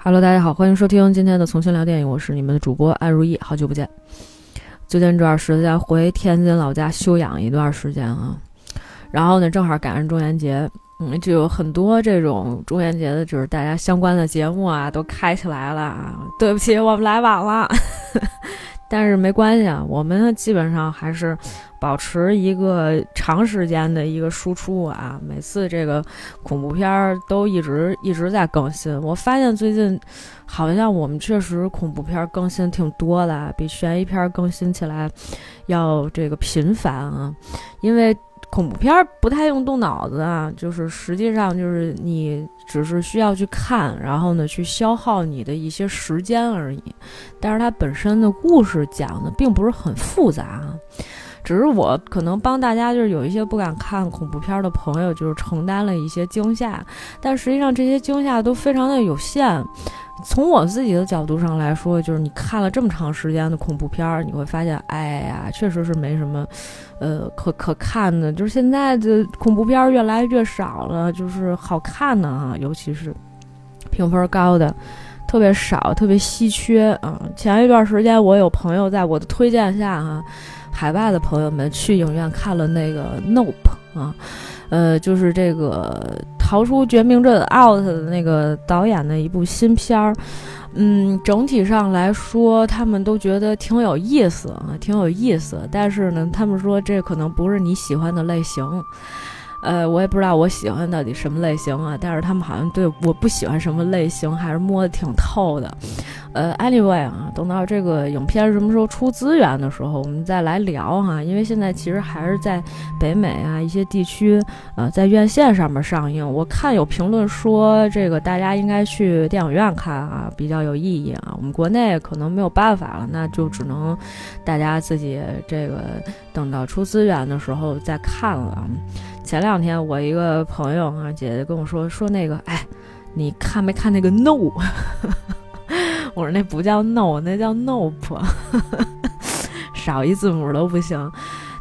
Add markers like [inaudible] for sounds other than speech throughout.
Hello，大家好，欢迎收听今天的重新聊电影，我是你们的主播安如意，好久不见。最近这段时间回天津老家休养一段时间啊，然后呢，正好赶上中元节，嗯，就有很多这种中元节的，就是大家相关的节目啊，都开起来了啊。对不起，我们来晚了。但是没关系啊，我们基本上还是保持一个长时间的一个输出啊。每次这个恐怖片儿都一直一直在更新。我发现最近好像我们确实恐怖片更新挺多的，比悬疑片更新起来要这个频繁啊，因为。恐怖片不太用动脑子啊，就是实际上就是你只是需要去看，然后呢去消耗你的一些时间而已。但是它本身的故事讲的并不是很复杂啊，只是我可能帮大家就是有一些不敢看恐怖片的朋友就是承担了一些惊吓，但实际上这些惊吓都非常的有限。从我自己的角度上来说，就是你看了这么长时间的恐怖片儿，你会发现，哎呀，确实是没什么，呃，可可看的。就是现在的恐怖片越来越少了，就是好看的啊，尤其是评分高的，特别少，特别稀缺啊。前一段时间，我有朋友在我的推荐下，哈，海外的朋友们去影院看了那个《Nope》啊，呃，就是这个。逃出绝命镇 out 的那个导演的一部新片儿，嗯，整体上来说，他们都觉得挺有意思啊，挺有意思。但是呢，他们说这可能不是你喜欢的类型。呃，我也不知道我喜欢到底什么类型啊，但是他们好像对我不喜欢什么类型还是摸得挺透的。呃，anyway 啊，等到这个影片什么时候出资源的时候，我们再来聊哈。因为现在其实还是在北美啊一些地区，呃，在院线上面上映。我看有评论说这个大家应该去电影院看啊，比较有意义啊。我们国内可能没有办法了，那就只能大家自己这个等到出资源的时候再看了。前两天我一个朋友啊，姐姐跟我说说那个，哎，你看没看那个 No？[laughs] 我说那不叫 No，那叫 Nope，[laughs] 少一字母都不行。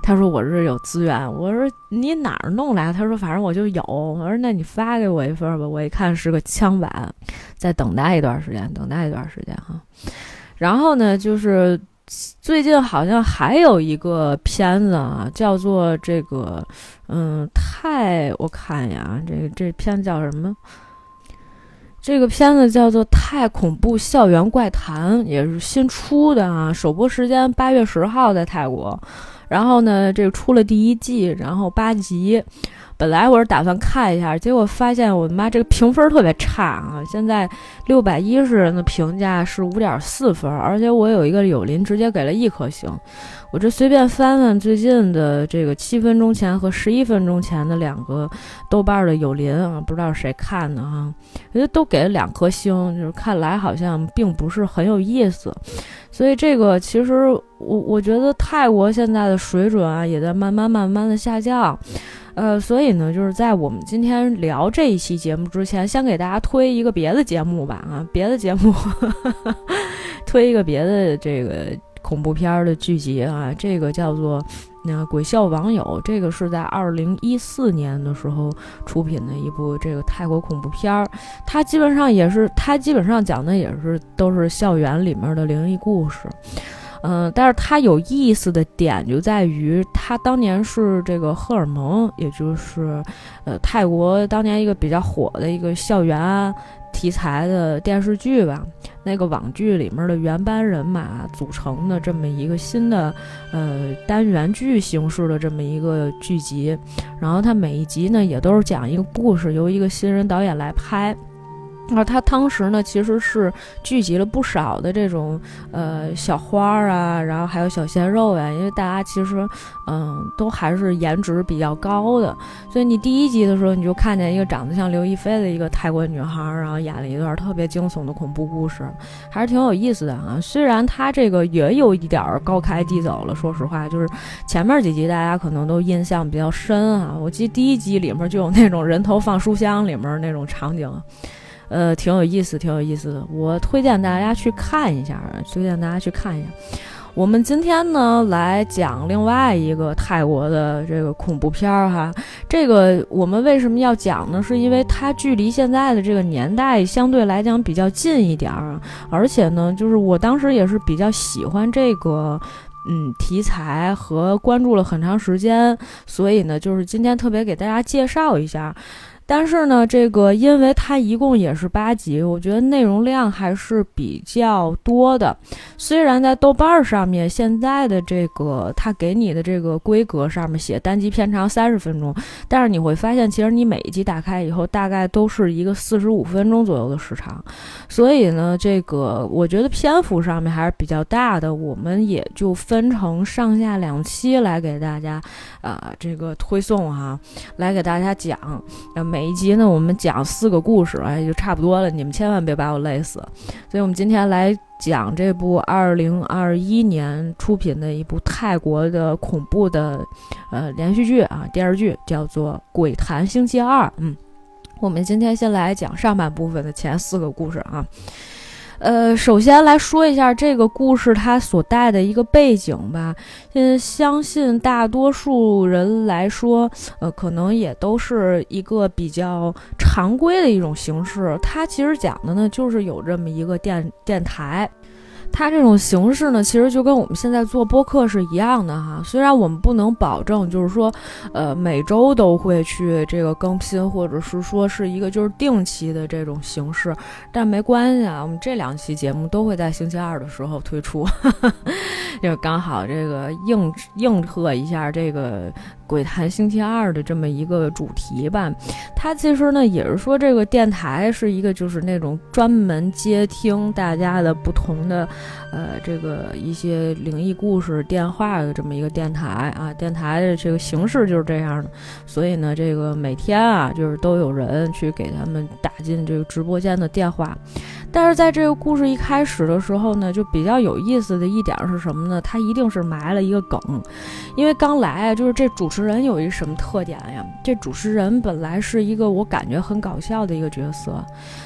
他说我这有资源。我说你哪儿弄来？他说反正我就有。我说那你发给我一份吧。我一看是个枪版，再等待一段时间，等待一段时间哈。然后呢，就是。最近好像还有一个片子啊，叫做这个，嗯，太我看呀，这个这片子叫什么？这个片子叫做《太恐怖校园怪谈》，也是新出的啊。首播时间八月十号在泰国，然后呢，这个出了第一季，然后八集。本来我是打算看一下，结果发现我妈，这个评分特别差啊！现在六百一十人的评价是五点四分，而且我有一个友邻直接给了一颗星。我这随便翻翻最近的这个七分钟前和十一分钟前的两个豆瓣的友邻啊，不知道谁看的哈，人家都给了两颗星，就是看来好像并不是很有意思。所以这个其实我我觉得泰国现在的水准啊，也在慢慢慢慢的下降。呃，所以呢，就是在我们今天聊这一期节目之前，先给大家推一个别的节目吧啊，别的节目，[laughs] 推一个别的这个恐怖片的剧集啊，这个叫做《那鬼笑网友》，这个是在二零一四年的时候出品的一部这个泰国恐怖片儿，它基本上也是，它基本上讲的也是都是校园里面的灵异故事。嗯，但是它有意思的点就在于，它当年是这个荷尔蒙，也就是，呃，泰国当年一个比较火的一个校园题材的电视剧吧。那个网剧里面的原班人马组成的这么一个新的，呃，单元剧形式的这么一个剧集。然后它每一集呢，也都是讲一个故事，由一个新人导演来拍。那他当时呢，其实是聚集了不少的这种呃小花儿啊，然后还有小鲜肉呀，因为大家其实嗯都还是颜值比较高的，所以你第一集的时候你就看见一个长得像刘亦菲的一个泰国女孩，然后演了一段特别惊悚的恐怖故事，还是挺有意思的啊。虽然他这个也有一点儿高开低走了，说实话，就是前面几集大家可能都印象比较深啊。我记得第一集里面就有那种人头放书箱里面那种场景。呃，挺有意思，挺有意思的。我推荐大家去看一下，推荐大家去看一下。我们今天呢来讲另外一个泰国的这个恐怖片儿哈。这个我们为什么要讲呢？是因为它距离现在的这个年代相对来讲比较近一点儿，而且呢，就是我当时也是比较喜欢这个嗯题材和关注了很长时间，所以呢，就是今天特别给大家介绍一下。但是呢，这个因为它一共也是八集，我觉得内容量还是比较多的。虽然在豆瓣上面现在的这个它给你的这个规格上面写单集片长三十分钟，但是你会发现，其实你每一集打开以后，大概都是一个四十五分钟左右的时长。所以呢，这个我觉得篇幅上面还是比较大的。我们也就分成上下两期来给大家，啊，这个推送哈，来给大家讲。每每一集呢，我们讲四个故事，哎，就差不多了。你们千万别把我累死。所以，我们今天来讲这部二零二一年出品的一部泰国的恐怖的呃连续剧啊，电视剧叫做《鬼谈星期二》。嗯，我们今天先来讲上半部分的前四个故事啊。呃，首先来说一下这个故事它所带的一个背景吧。嗯，相信大多数人来说，呃，可能也都是一个比较常规的一种形式。它其实讲的呢，就是有这么一个电电台。它这种形式呢，其实就跟我们现在做播客是一样的哈。虽然我们不能保证，就是说，呃，每周都会去这个更新，或者是说是一个就是定期的这种形式，但没关系啊。我们这两期节目都会在星期二的时候推出，[laughs] 就刚好这个应应和一下这个。鬼谈星期二的这么一个主题吧，它其实呢也是说这个电台是一个就是那种专门接听大家的不同的，呃，这个一些灵异故事电话的这么一个电台啊，电台的这个形式就是这样的，所以呢，这个每天啊就是都有人去给他们打进这个直播间的电话。但是在这个故事一开始的时候呢，就比较有意思的一点是什么呢？他一定是埋了一个梗，因为刚来啊，就是这主持人有一什么特点呀？这主持人本来是一个我感觉很搞笑的一个角色，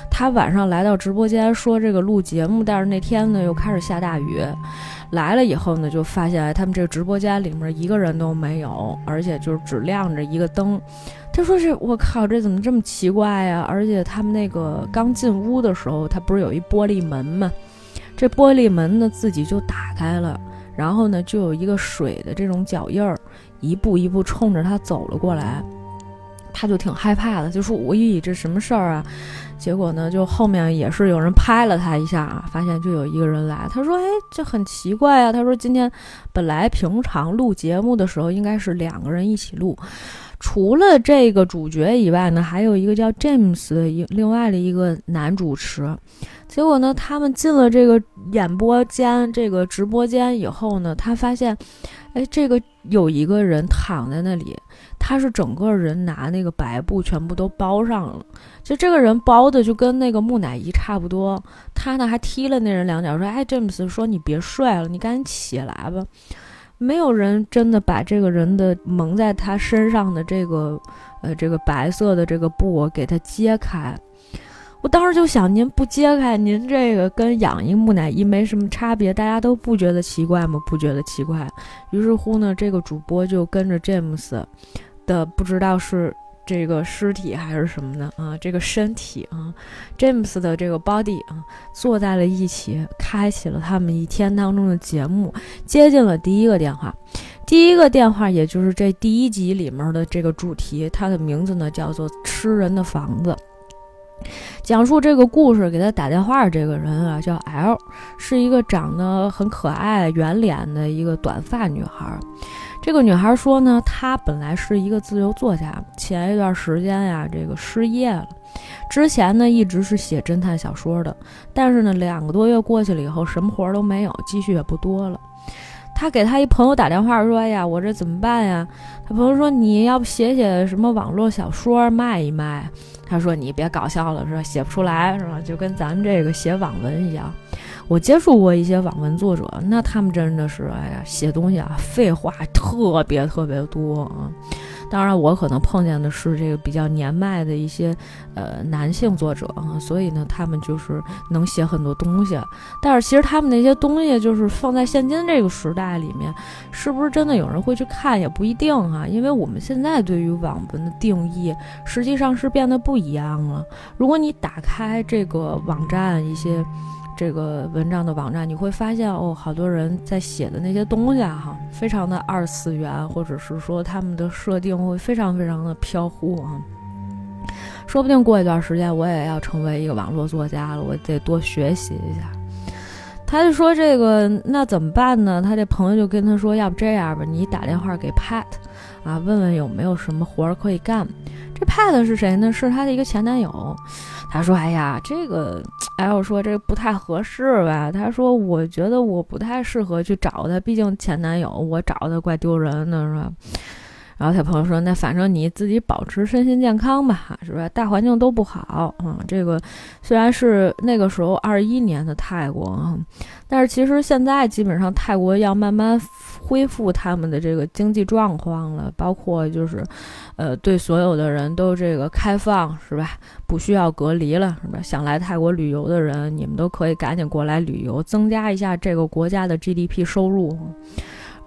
他晚上来到直播间说这个录节目，但是那天呢又开始下大雨。来了以后呢，就发现他们这个直播间里面一个人都没有，而且就是只亮着一个灯。他说：“是我靠，这怎么这么奇怪呀？而且他们那个刚进屋的时候，他不是有一玻璃门吗？这玻璃门呢自己就打开了，然后呢就有一个水的这种脚印儿，一步一步冲着他走了过来。他就挺害怕的，就说：‘我咦，这什么事儿啊？’”结果呢，就后面也是有人拍了他一下啊，发现就有一个人来。他说：“哎，这很奇怪啊。”他说：“今天本来平常录节目的时候应该是两个人一起录，除了这个主角以外呢，还有一个叫 James 的一另外的一个男主持。结果呢，他们进了这个演播间、这个直播间以后呢，他发现，哎，这个有一个人躺在那里。”他是整个人拿那个白布全部都包上了，就这个人包的就跟那个木乃伊差不多。他呢还踢了那人两脚，说：“哎，詹姆斯，说你别睡了，你赶紧起来吧。”没有人真的把这个人的蒙在他身上的这个呃这个白色的这个布给他揭开。我当时就想，您不揭开，您这个跟养一木乃伊没什么差别，大家都不觉得奇怪吗？不觉得奇怪。于是乎呢，这个主播就跟着詹姆斯。的不知道是这个尸体还是什么的啊，这个身体啊，James 的这个 body 啊，坐在了一起，开启了他们一天当中的节目，接进了第一个电话，第一个电话也就是这第一集里面的这个主题，它的名字呢叫做《吃人的房子》，讲述这个故事给他打电话这个人啊叫 L，是一个长得很可爱、圆脸的一个短发女孩。这个女孩说呢，她本来是一个自由作家，前一段时间呀，这个失业了。之前呢，一直是写侦探小说的，但是呢，两个多月过去了以后，什么活都没有，积蓄也不多了。她给她一朋友打电话说：“哎呀，我这怎么办呀？”她朋友说：“你要不写写什么网络小说卖一卖？”她说：“你别搞笑了，是吧？写不出来，是吧？就跟咱们这个写网文一样。”我接触过一些网文作者，那他们真的是，哎呀，写东西啊，废话特别特别多啊。当然，我可能碰见的是这个比较年迈的一些呃男性作者啊，所以呢，他们就是能写很多东西。但是其实他们那些东西就是放在现今这个时代里面，是不是真的有人会去看也不一定啊？因为我们现在对于网文的定义实际上是变得不一样了。如果你打开这个网站一些。这个文章的网站，你会发现哦，好多人在写的那些东西啊，哈，非常的二次元，或者是说他们的设定会非常非常的飘忽啊。说不定过一段时间我也要成为一个网络作家了，我得多学习一下。他就说这个那怎么办呢？他这朋友就跟他说，要不这样吧，你打电话给 Pat 啊，问问有没有什么活儿可以干。这派的是谁呢？是她的一个前男友。他说：“哎呀，这个，哎，我说这不太合适吧？”他说：“我觉得我不太适合去找他，毕竟前男友，我找他怪丢人的，是吧？”然后他朋友说：“那反正你自己保持身心健康吧，是吧？大环境都不好，嗯，这个虽然是那个时候二一年的泰国，但是其实现在基本上泰国要慢慢。”恢复他们的这个经济状况了，包括就是，呃，对所有的人都这个开放是吧？不需要隔离了是吧？想来泰国旅游的人，你们都可以赶紧过来旅游，增加一下这个国家的 GDP 收入，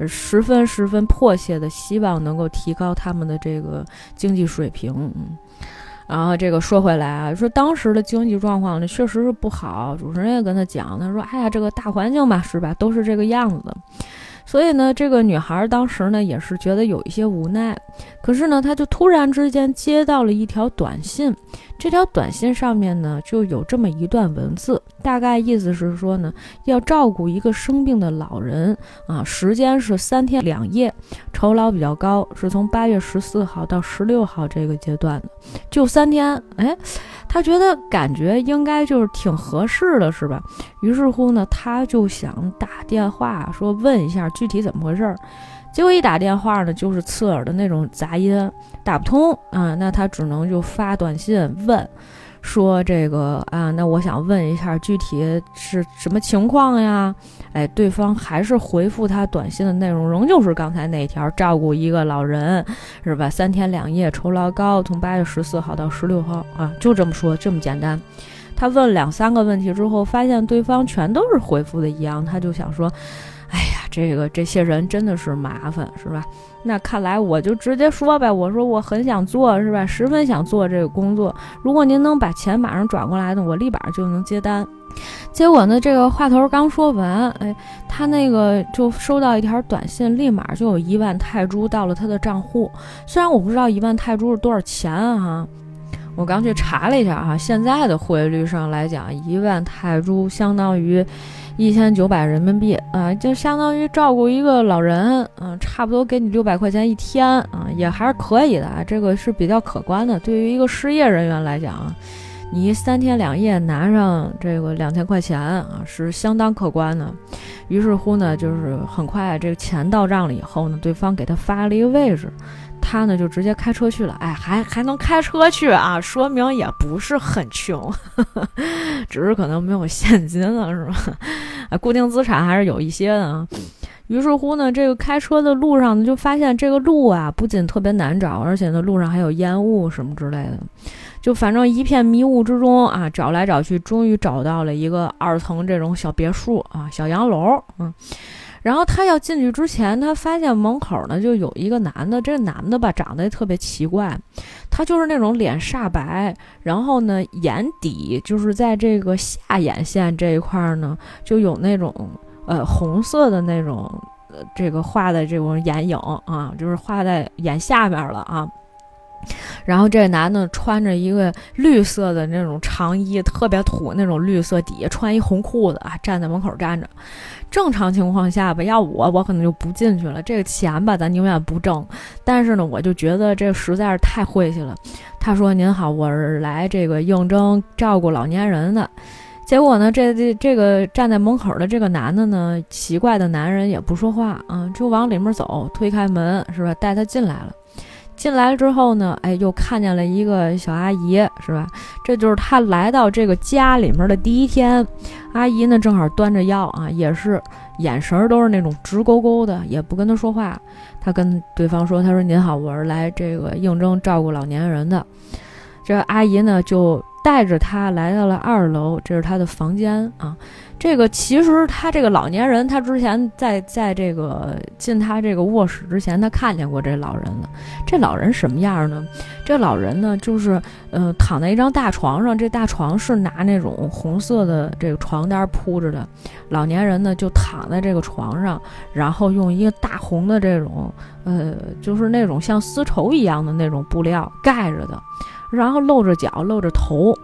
十分十分迫切的希望能够提高他们的这个经济水平。然后这个说回来啊，说当时的经济状况呢确实是不好，主持人也跟他讲，他说：“哎呀，这个大环境吧，是吧，都是这个样子的。”所以呢，这个女孩当时呢也是觉得有一些无奈，可是呢，她就突然之间接到了一条短信，这条短信上面呢就有这么一段文字，大概意思是说呢，要照顾一个生病的老人啊，时间是三天两夜，酬劳比较高，是从八月十四号到十六号这个阶段的，就三天，哎。他觉得感觉应该就是挺合适的，是吧？于是乎呢，他就想打电话说问一下具体怎么回事儿。结果一打电话呢，就是刺耳的那种杂音，打不通啊。那他只能就发短信问。说这个啊，那我想问一下，具体是什么情况呀？哎，对方还是回复他短信的内容，仍旧是刚才那条，照顾一个老人，是吧？三天两夜，酬劳高，从八月十四号到十六号啊，就这么说，这么简单。他问两三个问题之后，发现对方全都是回复的一样，他就想说。哎呀，这个这些人真的是麻烦，是吧？那看来我就直接说呗，我说我很想做，是吧？十分想做这个工作。如果您能把钱马上转过来呢，我立马就能接单。结果呢，这个话头刚说完，哎，他那个就收到一条短信，立马就有一万泰铢到了他的账户。虽然我不知道一万泰铢是多少钱啊，我刚去查了一下哈，现在的汇率上来讲，一万泰铢相当于。一千九百人民币啊，就相当于照顾一个老人，嗯，差不多给你六百块钱一天啊，也还是可以的啊，这个是比较可观的。对于一个失业人员来讲，你三天两夜拿上这个两千块钱啊，是相当可观的。于是乎呢，就是很快这个钱到账了以后呢，对方给他发了一个位置。他呢就直接开车去了，哎，还还能开车去啊，说明也不是很穷，[laughs] 只是可能没有现金了，是吧？啊，固定资产还是有一些的啊。于是乎呢，这个开车的路上呢，就发现这个路啊，不仅特别难找，而且呢，路上还有烟雾什么之类的，就反正一片迷雾之中啊，找来找去，终于找到了一个二层这种小别墅啊，小洋楼，嗯。然后他要进去之前，他发现门口呢就有一个男的。这男的吧，长得特别奇怪，他就是那种脸煞白，然后呢眼底就是在这个下眼线这一块呢，就有那种呃红色的那种呃这个画的这种眼影啊，就是画在眼下面了啊。然后这男的穿着一个绿色的那种长衣，特别土那种绿色底下穿一红裤子啊，站在门口站着。正常情况下吧，要我我可能就不进去了。这个钱吧，咱宁愿不挣。但是呢，我就觉得这实在是太晦气了。他说：“您好，我是来这个应征照顾老年人的。”结果呢，这这这个站在门口的这个男的呢，奇怪的男人也不说话啊，就往里面走，推开门是吧，带他进来了。进来之后呢，哎，又看见了一个小阿姨，是吧？这就是他来到这个家里面的第一天。阿姨呢，正好端着药啊，也是眼神都是那种直勾勾的，也不跟他说话。他跟对方说：“他说您好，我是来这个应征照顾老年人的。”这阿姨呢就带着他来到了二楼，这是他的房间啊。这个其实他这个老年人，他之前在在这个进他这个卧室之前，他看见过这老人了。这老人什么样呢？这老人呢，就是呃躺在一张大床上，这大床是拿那种红色的这个床单铺着的。老年人呢就躺在这个床上，然后用一个大红的这种呃，就是那种像丝绸一样的那种布料盖着的，然后露着脚，露着头。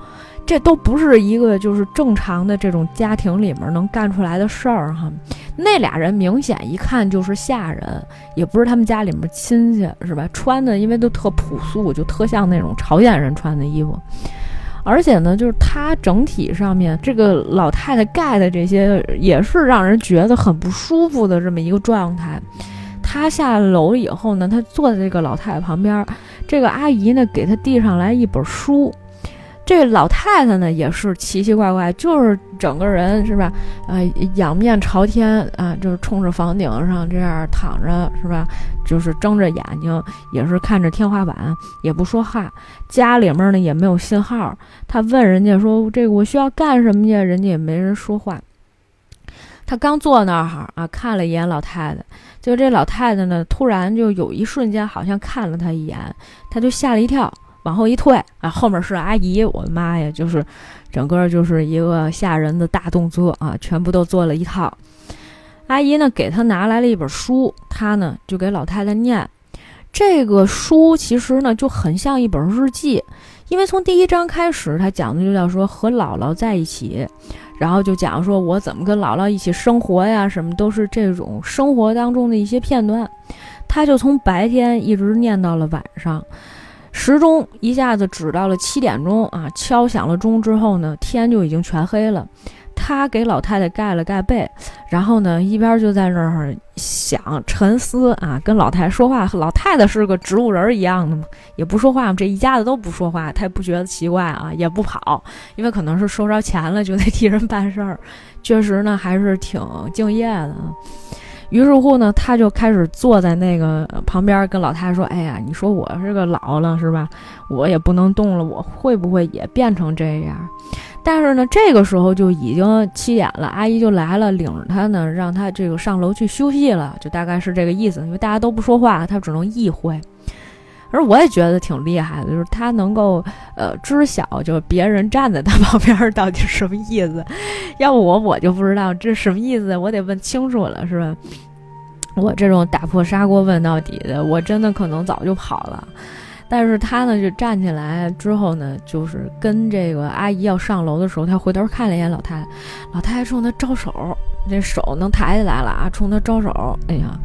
这都不是一个就是正常的这种家庭里面能干出来的事儿哈。那俩人明显一看就是下人，也不是他们家里面亲戚是吧？穿的因为都特朴素，就特像那种朝鲜人穿的衣服。而且呢，就是他整体上面这个老太太盖的这些，也是让人觉得很不舒服的这么一个状态。他下楼以后呢，他坐在这个老太太旁边，这个阿姨呢给他递上来一本书。这老太太呢也是奇奇怪怪，就是整个人是吧？呃，仰面朝天啊，就是冲着房顶上这样躺着是吧？就是睁着眼睛，也是看着天花板，也不说话。家里面呢也没有信号。他问人家说：“这个我需要干什么去？”人家也没人说话。他刚坐那儿啊，看了一眼老太太，就这老太太呢，突然就有一瞬间好像看了他一眼，他就吓了一跳。往后一退啊，后面是阿姨，我的妈呀，就是整个就是一个吓人的大动作啊，全部都做了一套。阿姨呢，给他拿来了一本书，他呢就给老太太念。这个书其实呢就很像一本日记，因为从第一章开始，他讲的就叫说和姥姥在一起，然后就讲说我怎么跟姥姥一起生活呀，什么都是这种生活当中的一些片段。他就从白天一直念到了晚上。时钟一下子指到了七点钟啊！敲响了钟之后呢，天就已经全黑了。他给老太太盖了盖被，然后呢，一边就在那儿想沉思啊，跟老太太说话。老太太是个植物人一样的嘛，也不说话这一家子都不说话，他也不觉得奇怪啊，也不跑，因为可能是收着钱了，就得替人办事儿。确实呢，还是挺敬业的。于是乎呢，他就开始坐在那个旁边，跟老太太说：“哎呀，你说我是个老了是吧？我也不能动了，我会不会也变成这样？”但是呢，这个时候就已经七点了，阿姨就来了，领着他呢，让他这个上楼去休息了，就大概是这个意思。因为大家都不说话，他只能意会。而我也觉得挺厉害的，就是他能够呃知晓，就是别人站在他旁边到底什么意思。要不我我就不知道这什么意思，我得问清楚了，是吧？我这种打破砂锅问到底的，我真的可能早就跑了。但是他呢，就站起来之后呢，就是跟这个阿姨要上楼的时候，他回头看了一眼老太太，老太太冲他招手，这手能抬起来了啊，冲他招手。哎呀！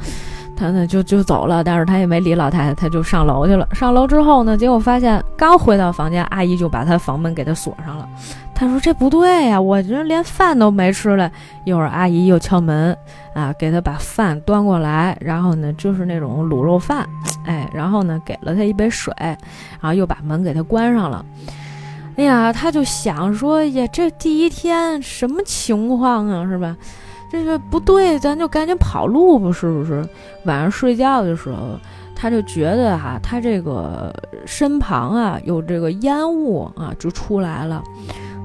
他呢就就走了，但是他也没理老太太，他就上楼去了。上楼之后呢，结果发现刚回到房间，阿姨就把他房门给他锁上了。他说：“这不对呀，我这连饭都没吃嘞。”一会儿阿姨又敲门，啊，给他把饭端过来，然后呢就是那种卤肉饭，哎，然后呢给了他一杯水，然后又把门给他关上了。哎呀，他就想说：“呀，这第一天什么情况啊，是吧？”这个不对，咱就赶紧跑路吧，是不是？晚上睡觉的时候，他就觉得哈，他这个身旁啊有这个烟雾啊，就出来了。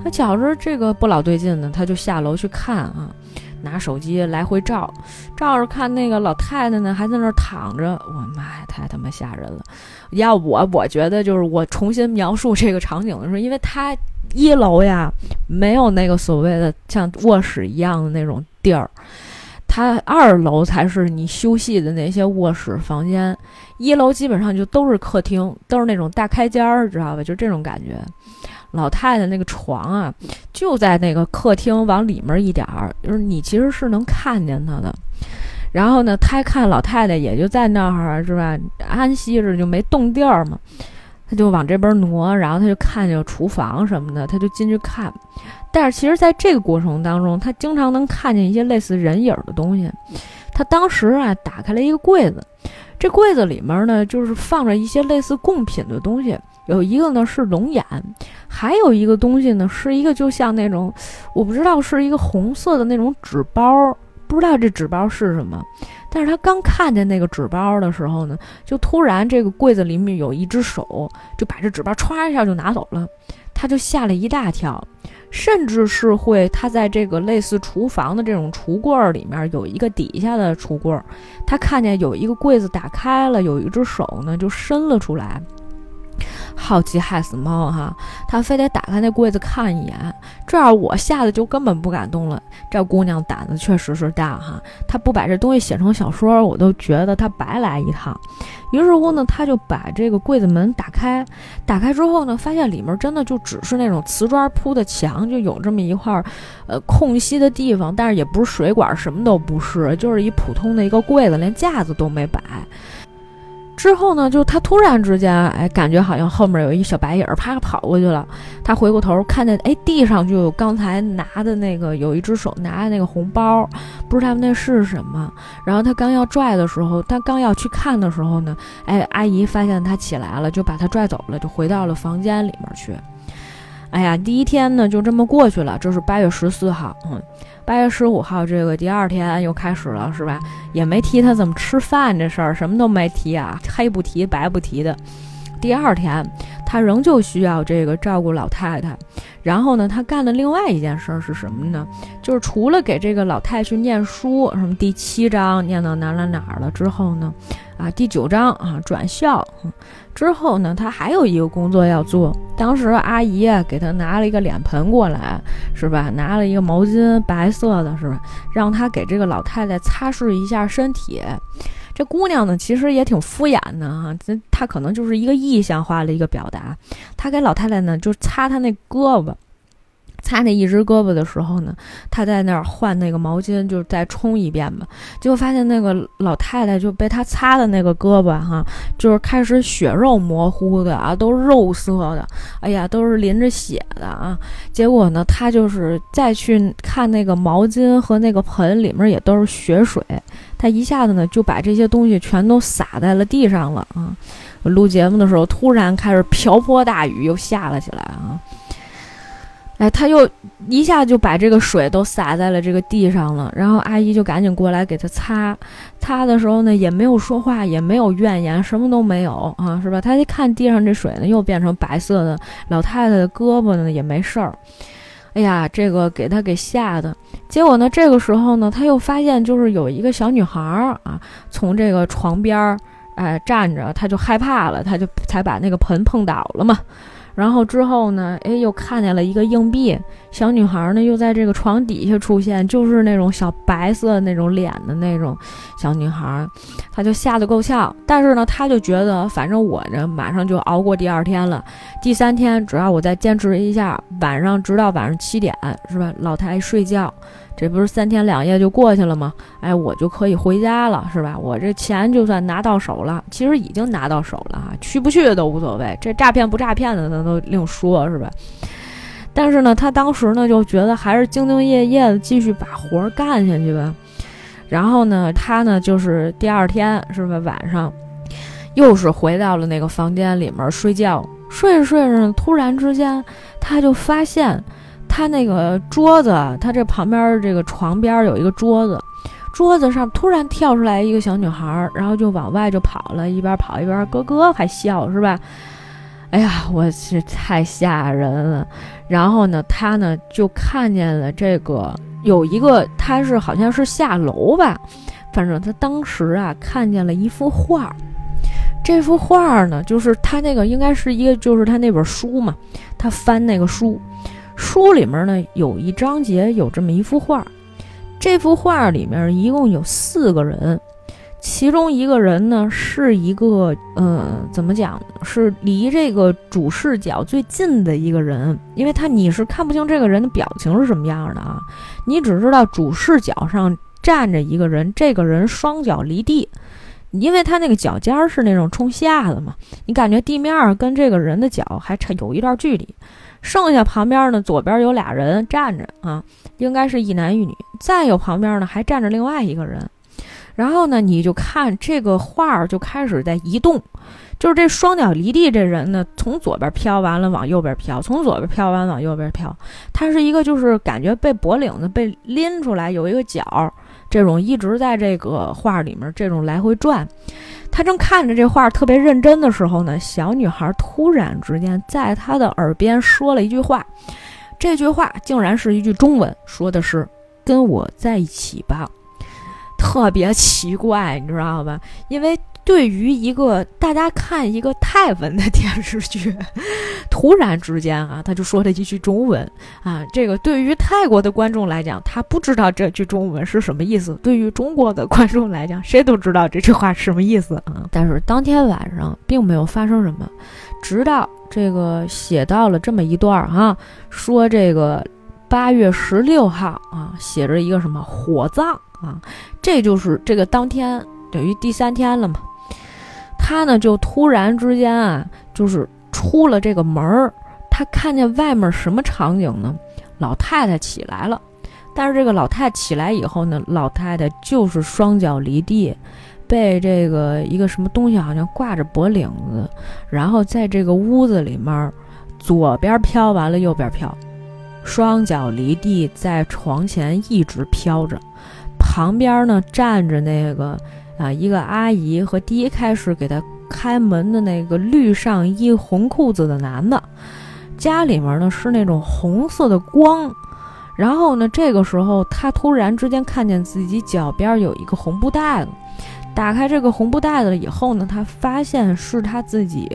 他觉着这个不老对劲呢，他就下楼去看啊，拿手机来回照，照着看那个老太太呢，还在那儿躺着。我妈呀，太他妈吓人了！要我，我觉得就是我重新描述这个场景的时候，因为他。一楼呀，没有那个所谓的像卧室一样的那种地儿，它二楼才是你休息的那些卧室房间，一楼基本上就都是客厅，都是那种大开间儿，知道吧？就这种感觉。老太太那个床啊，就在那个客厅往里面一点儿，就是你其实是能看见她的。然后呢，他看老太太也就在那儿，是吧？安息着就没动地儿嘛。他就往这边挪，然后他就看见厨房什么的，他就进去看。但是其实，在这个过程当中，他经常能看见一些类似人影的东西。他当时啊，打开了一个柜子，这柜子里面呢，就是放着一些类似贡品的东西。有一个呢是龙眼，还有一个东西呢是一个就像那种，我不知道是一个红色的那种纸包，不知道这纸包是什么。但是他刚看见那个纸包的时候呢，就突然这个柜子里面有一只手就把这纸包歘一下就拿走了，他就吓了一大跳，甚至是会他在这个类似厨房的这种橱柜儿里面有一个底下的橱柜儿，他看见有一个柜子打开了，有一只手呢就伸了出来。好奇害死猫哈，他非得打开那柜子看一眼，这样我吓得就根本不敢动了。这姑娘胆子确实是大哈，她不把这东西写成小说，我都觉得她白来一趟。于是乎呢，他就把这个柜子门打开，打开之后呢，发现里面真的就只是那种瓷砖铺的墙，就有这么一块呃空隙的地方，但是也不是水管，什么都不是，就是一普通的一个柜子，连架子都没摆。之后呢，就他突然之间，哎，感觉好像后面有一小白影儿，啪跑过去了。他回过头，看见哎，地上就有刚才拿的那个，有一只手拿的那个红包，不知道那是什么。然后他刚要拽的时候，他刚要去看的时候呢，哎，阿姨发现他起来了，就把他拽走了，就回到了房间里面去。哎呀，第一天呢就这么过去了，这是八月十四号，嗯。八月十五号，这个第二天又开始了，是吧？也没提他怎么吃饭这事儿，什么都没提啊，黑不提白不提的。第二天，他仍旧需要这个照顾老太太。然后呢，他干的另外一件事儿是什么呢？就是除了给这个老太去念书，什么第七章念到哪哪哪儿了之后呢？啊，第九章啊，转校之后呢，他还有一个工作要做。当时阿姨啊，给他拿了一个脸盆过来，是吧？拿了一个毛巾，白色的，是吧？让他给这个老太太擦拭一下身体。这姑娘呢，其实也挺敷衍的哈，这她可能就是一个意象化的一个表达。她给老太太呢，就擦她那胳膊。擦那一只胳膊的时候呢，她在那儿换那个毛巾，就是再冲一遍吧。结果发现那个老太太就被她擦的那个胳膊哈，就是开始血肉模糊的啊，都肉色的，哎呀，都是淋着血的啊。结果呢，她就是再去看那个毛巾和那个盆里面也都是血水，他一下子呢就把这些东西全都洒在了地上了啊。录节目的时候，突然开始瓢泼大雨，又下了起来啊。哎，他又一下就把这个水都洒在了这个地上了，然后阿姨就赶紧过来给他擦，擦的时候呢也没有说话，也没有怨言，什么都没有啊，是吧？他一看地上这水呢又变成白色的，老太太的胳膊呢也没事儿，哎呀，这个给他给吓的。结果呢，这个时候呢，他又发现就是有一个小女孩儿啊，从这个床边儿哎站着，他就害怕了，他就才把那个盆碰倒了嘛。然后之后呢？哎，又看见了一个硬币，小女孩呢又在这个床底下出现，就是那种小白色那种脸的那种小女孩，她就吓得够呛。但是呢，她就觉得反正我呢马上就熬过第二天了，第三天只要我再坚持一下，晚上直到晚上七点，是吧？老太睡觉。这不是三天两夜就过去了吗？哎，我就可以回家了，是吧？我这钱就算拿到手了，其实已经拿到手了哈，去不去都无所谓。这诈骗不诈骗的，那都另说，是吧？但是呢，他当时呢就觉得还是兢兢业业的继续把活干下去吧。然后呢，他呢就是第二天是吧，晚上又是回到了那个房间里面睡觉，睡着睡着呢，突然之间他就发现。他那个桌子，他这旁边这个床边有一个桌子，桌子上突然跳出来一个小女孩，然后就往外就跑了，一边跑一边咯咯还笑，是吧？哎呀，我去，太吓人了。然后呢，他呢就看见了这个有一个，他是好像是下楼吧，反正他当时啊看见了一幅画，这幅画呢就是他那个应该是一个就是他那本书嘛，他翻那个书。书里面呢有一章节有这么一幅画，这幅画里面一共有四个人，其中一个人呢是一个，呃，怎么讲，是离这个主视角最近的一个人，因为他你是看不清这个人的表情是什么样的啊，你只知道主视角上站着一个人，这个人双脚离地，因为他那个脚尖是那种冲下的嘛，你感觉地面跟这个人的脚还差有一段距离。剩下旁边呢，左边有俩人站着啊，应该是一男一女。再有旁边呢，还站着另外一个人。然后呢，你就看这个画儿就开始在移动，就是这双脚离地这人呢，从左边飘完了往右边飘，从左边飘完往右边飘。他是一个就是感觉被脖领子被拎出来，有一个角这种一直在这个画里面这种来回转。他正看着这画特别认真的时候呢，小女孩突然之间在他的耳边说了一句话，这句话竟然是一句中文，说的是“跟我在一起吧”，特别奇怪，你知道吧？因为。对于一个大家看一个泰文的电视剧，突然之间啊，他就说了一句中文啊，这个对于泰国的观众来讲，他不知道这句中文是什么意思；对于中国的观众来讲，谁都知道这句话是什么意思啊。但是当天晚上并没有发生什么，直到这个写到了这么一段啊，说这个八月十六号啊，写着一个什么火葬啊，这就是这个当天等于第三天了嘛。他呢，就突然之间啊，就是出了这个门儿，他看见外面什么场景呢？老太太起来了，但是这个老太太起来以后呢，老太太就是双脚离地，被这个一个什么东西好像挂着脖领子，然后在这个屋子里面，左边飘完了，右边飘，双脚离地在床前一直飘着，旁边呢站着那个。啊，一个阿姨和第一开始给她开门的那个绿上衣红裤子的男的，家里面呢是那种红色的光，然后呢，这个时候他突然之间看见自己脚边有一个红布袋子，打开这个红布袋子以后呢，他发现是他自己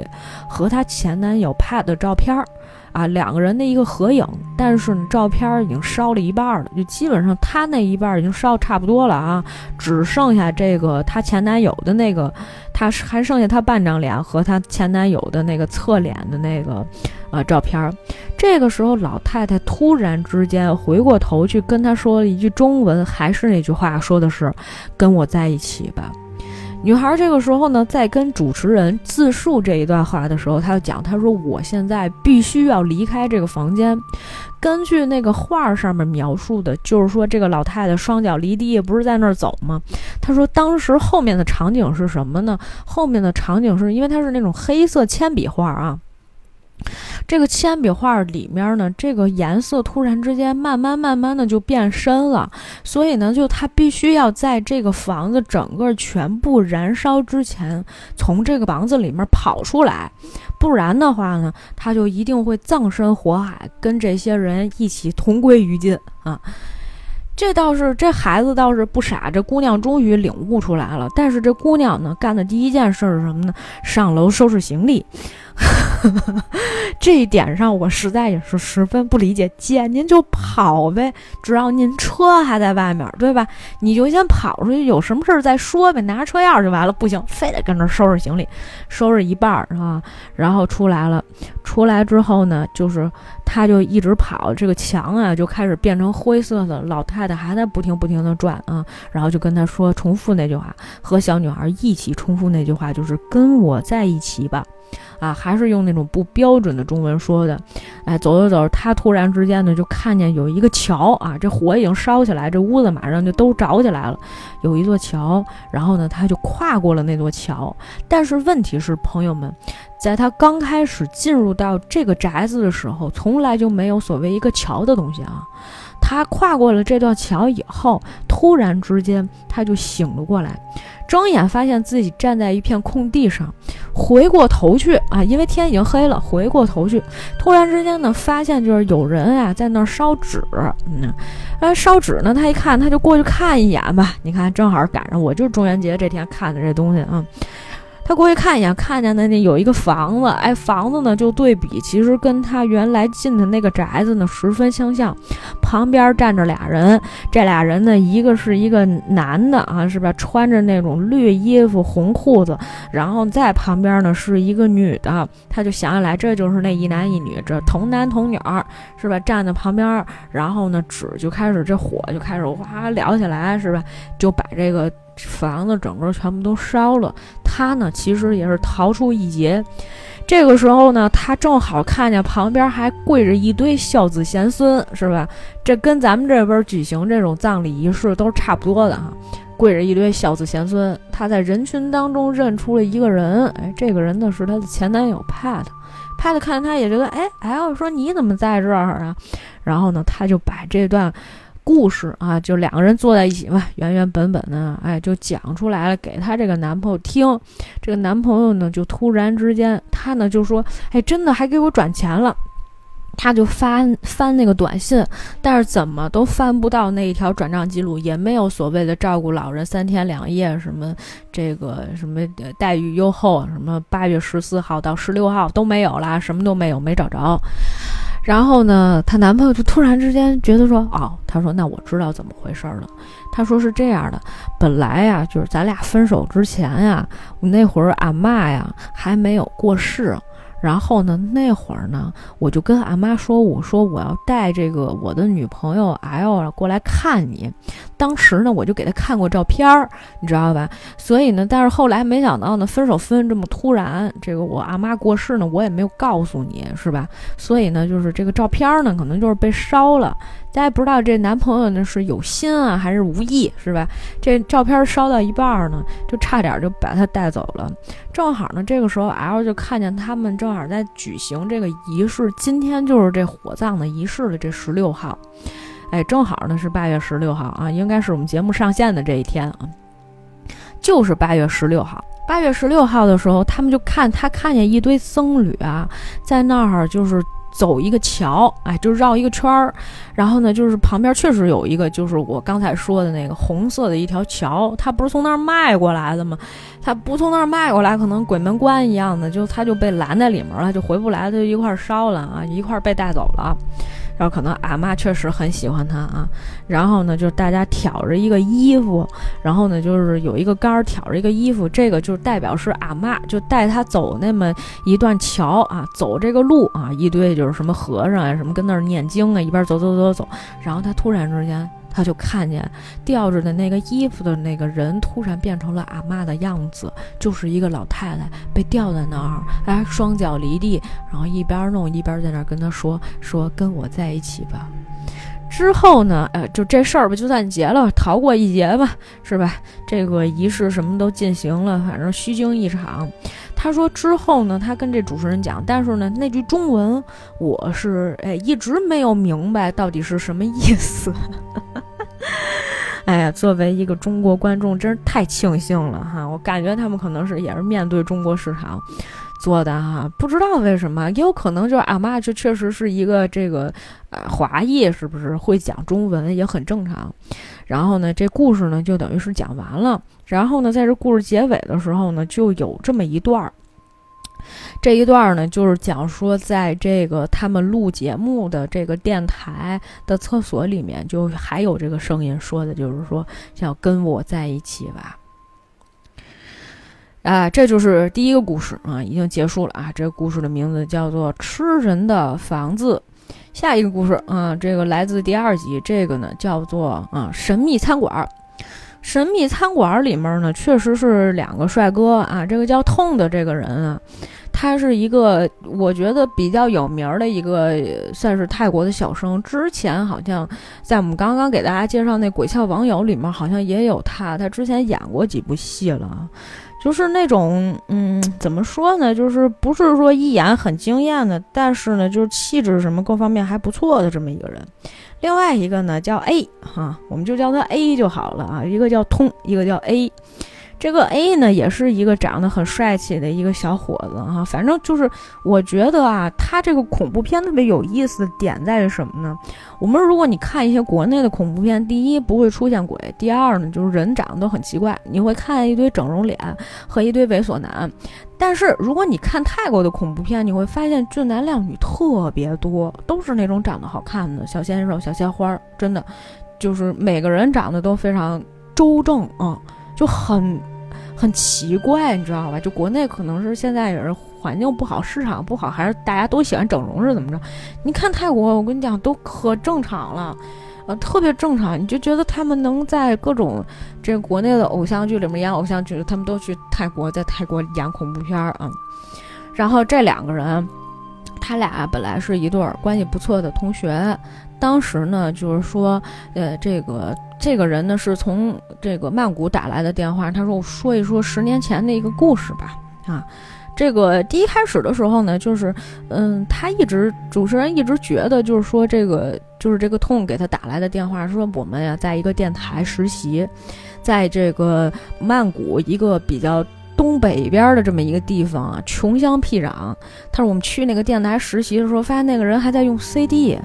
和他前男友拍的照片儿。啊，两个人的一个合影，但是呢，照片已经烧了一半了，就基本上他那一半已经烧差不多了啊，只剩下这个她前男友的那个，他还剩下他半张脸和他前男友的那个侧脸的那个呃照片。这个时候，老太太突然之间回过头去跟他说了一句中文，还是那句话，说的是“跟我在一起吧”。女孩这个时候呢，在跟主持人自述这一段话的时候，她就讲：“她说我现在必须要离开这个房间。根据那个画上面描述的，就是说这个老太太双脚离地，不是在那儿走吗？她说当时后面的场景是什么呢？后面的场景是因为它是那种黑色铅笔画啊。”这个铅笔画里面呢，这个颜色突然之间慢慢慢慢的就变深了，所以呢，就他必须要在这个房子整个全部燃烧之前，从这个房子里面跑出来，不然的话呢，他就一定会葬身火海，跟这些人一起同归于尽啊。这倒是，这孩子倒是不傻，这姑娘终于领悟出来了。但是这姑娘呢，干的第一件事是什么呢？上楼收拾行李。[laughs] 这一点上，我实在也是十分不理解。姐，您就跑呗，只要您车还在外面，对吧？你就先跑出去，有什么事儿再说呗，拿着车钥匙就完了。不行，非得跟这收拾行李，收拾一半儿啊，然后出来了。出来之后呢，就是他就一直跑，这个墙啊就开始变成灰色的。老太太还在不停不停的转啊，然后就跟他说，重复那句话，和小女孩一起重复那句话，就是跟我在一起吧。啊，还是用那种不标准的中文说的，哎，走着走着，他突然之间呢，就看见有一个桥啊，这火已经烧起来，这屋子马上就都着起来了，有一座桥，然后呢，他就跨过了那座桥。但是问题是，朋友们，在他刚开始进入到这个宅子的时候，从来就没有所谓一个桥的东西啊。他跨过了这段桥以后，突然之间他就醒了过来。睁眼发现自己站在一片空地上，回过头去啊，因为天已经黑了。回过头去，突然之间呢，发现就是有人啊在那儿烧纸，嗯，呃，烧纸呢，他一看，他就过去看一眼吧。你看，正好赶上我就是中元节这天看的这东西啊。他过去看一眼，看见的那有一个房子，哎，房子呢就对比，其实跟他原来进的那个宅子呢十分相像。旁边站着俩人，这俩人呢，一个是一个男的啊，是吧？穿着那种绿衣服、红裤子，然后在旁边呢是一个女的。他就想起来，这就是那一男一女，这童男童女，是吧？站在旁边，然后呢，纸就开始这火就开始哇燎起来，是吧？就把这个。房子整个全部都烧了，他呢其实也是逃出一劫。这个时候呢，他正好看见旁边还跪着一堆孝子贤孙，是吧？这跟咱们这边举行这种葬礼仪式都是差不多的哈。跪着一堆孝子贤孙，他在人群当中认出了一个人，哎，这个人呢是他的前男友 Pat，Pat 看他也觉得，哎，L，说你怎么在这儿啊？然后呢，他就把这段。故事啊，就两个人坐在一起嘛，原原本本的，哎，就讲出来了，给她这个男朋友听。这个男朋友呢，就突然之间，他呢就说，哎，真的还给我转钱了。他就翻翻那个短信，但是怎么都翻不到那一条转账记录，也没有所谓的照顾老人三天两夜什么这个什么待遇优厚，什么八月十四号到十六号都没有啦，什么都没有，没找着。然后呢，她男朋友就突然之间觉得说，哦，他说那我知道怎么回事了。他说是这样的，本来呀，就是咱俩分手之前呀，我那会儿俺妈呀还没有过世。然后呢，那会儿呢，我就跟俺妈说，我说我要带这个我的女朋友 L 过来看你。当时呢，我就给她看过照片儿，你知道吧？所以呢，但是后来没想到呢，分手分这么突然，这个我阿妈过世呢，我也没有告诉你，是吧？所以呢，就是这个照片呢，可能就是被烧了。大家不知道这男朋友呢是有心啊还是无意，是吧？这照片烧到一半呢，就差点就把他带走了。正好呢，这个时候 L 就看见他们正好在举行这个仪式，今天就是这火葬的仪式的这十六号，哎，正好呢是八月十六号啊，应该是我们节目上线的这一天啊，就是八月十六号。八月十六号的时候，他们就看他看见一堆僧侣啊，在那儿就是。走一个桥，哎，就绕一个圈儿，然后呢，就是旁边确实有一个，就是我刚才说的那个红色的一条桥，它不是从那儿迈过来的吗？它不从那儿迈过来，可能鬼门关一样的，就它就被拦在里面了，就回不来，它就一块烧了啊，一块被带走了。然后可能阿妈确实很喜欢他啊，然后呢，就是大家挑着一个衣服，然后呢，就是有一个杆儿挑着一个衣服，这个就代表是阿妈就带他走那么一段桥啊，走这个路啊，一堆就是什么和尚啊，什么跟那儿念经啊，一边走走走走，然后他突然之间。他就看见吊着的那个衣服的那个人突然变成了阿妈的样子，就是一个老太太被吊在那儿，哎，双脚离地，然后一边弄一边在那儿跟他说：“说跟我在一起吧。”之后呢，呃，就这事儿吧，就算结了，逃过一劫吧，是吧？这个仪式什么都进行了，反正虚惊一场。他说之后呢，他跟这主持人讲，但是呢，那句中文我是哎一直没有明白到底是什么意思。[laughs] 哎呀，作为一个中国观众，真是太庆幸了哈！我感觉他们可能是也是面对中国市场做的哈，不知道为什么，也有可能就是阿妈这确实是一个这个呃华裔，是不是会讲中文也很正常。然后呢，这故事呢就等于是讲完了。然后呢，在这故事结尾的时候呢，就有这么一段儿。这一段呢，就是讲说，在这个他们录节目的这个电台的厕所里面，就还有这个声音说的，就是说要跟我在一起吧。啊，这就是第一个故事啊，已经结束了啊。这个故事的名字叫做《吃人的房子》。下一个故事啊，这个来自第二集，这个呢叫做啊神秘餐馆。神秘餐馆里面呢，确实是两个帅哥啊。这个叫痛的这个人啊，他是一个我觉得比较有名的一个，算是泰国的小生。之前好像在我们刚刚给大家介绍那《鬼俏网友》里面，好像也有他。他之前演过几部戏了。就是那种，嗯，怎么说呢？就是不是说一眼很惊艳的，但是呢，就是气质什么各方面还不错的这么一个人。另外一个呢叫 A 哈，我们就叫他 A 就好了啊。一个叫通，一个叫 A。这个 A 呢，也是一个长得很帅气的一个小伙子哈。反正就是，我觉得啊，他这个恐怖片特别有意思的点在于什么呢？我们如果你看一些国内的恐怖片，第一不会出现鬼，第二呢就是人长得都很奇怪，你会看一堆整容脸和一堆猥琐男。但是如果你看泰国的恐怖片，你会发现俊男靓女特别多，都是那种长得好看的小鲜肉、小鲜花，真的就是每个人长得都非常周正啊。就很很奇怪，你知道吧？就国内可能是现在也是环境不好，市场不好，还是大家都喜欢整容是怎么着？你看泰国，我跟你讲都可正常了，呃，特别正常。你就觉得他们能在各种这国内的偶像剧里面演偶像剧，他们都去泰国，在泰国演恐怖片儿啊。然后这两个人，他俩本来是一对关系不错的同学，当时呢就是说，呃，这个。这个人呢是从这个曼谷打来的电话，他说：“我说一说十年前的一个故事吧。”啊，这个第一开始的时候呢，就是嗯，他一直主持人一直觉得就是说这个就是这个痛给他打来的电话说我们呀在一个电台实习，在这个曼谷一个比较东北边的这么一个地方啊，穷乡僻壤。他说我们去那个电台实习的时候，发现那个人还在用 CD。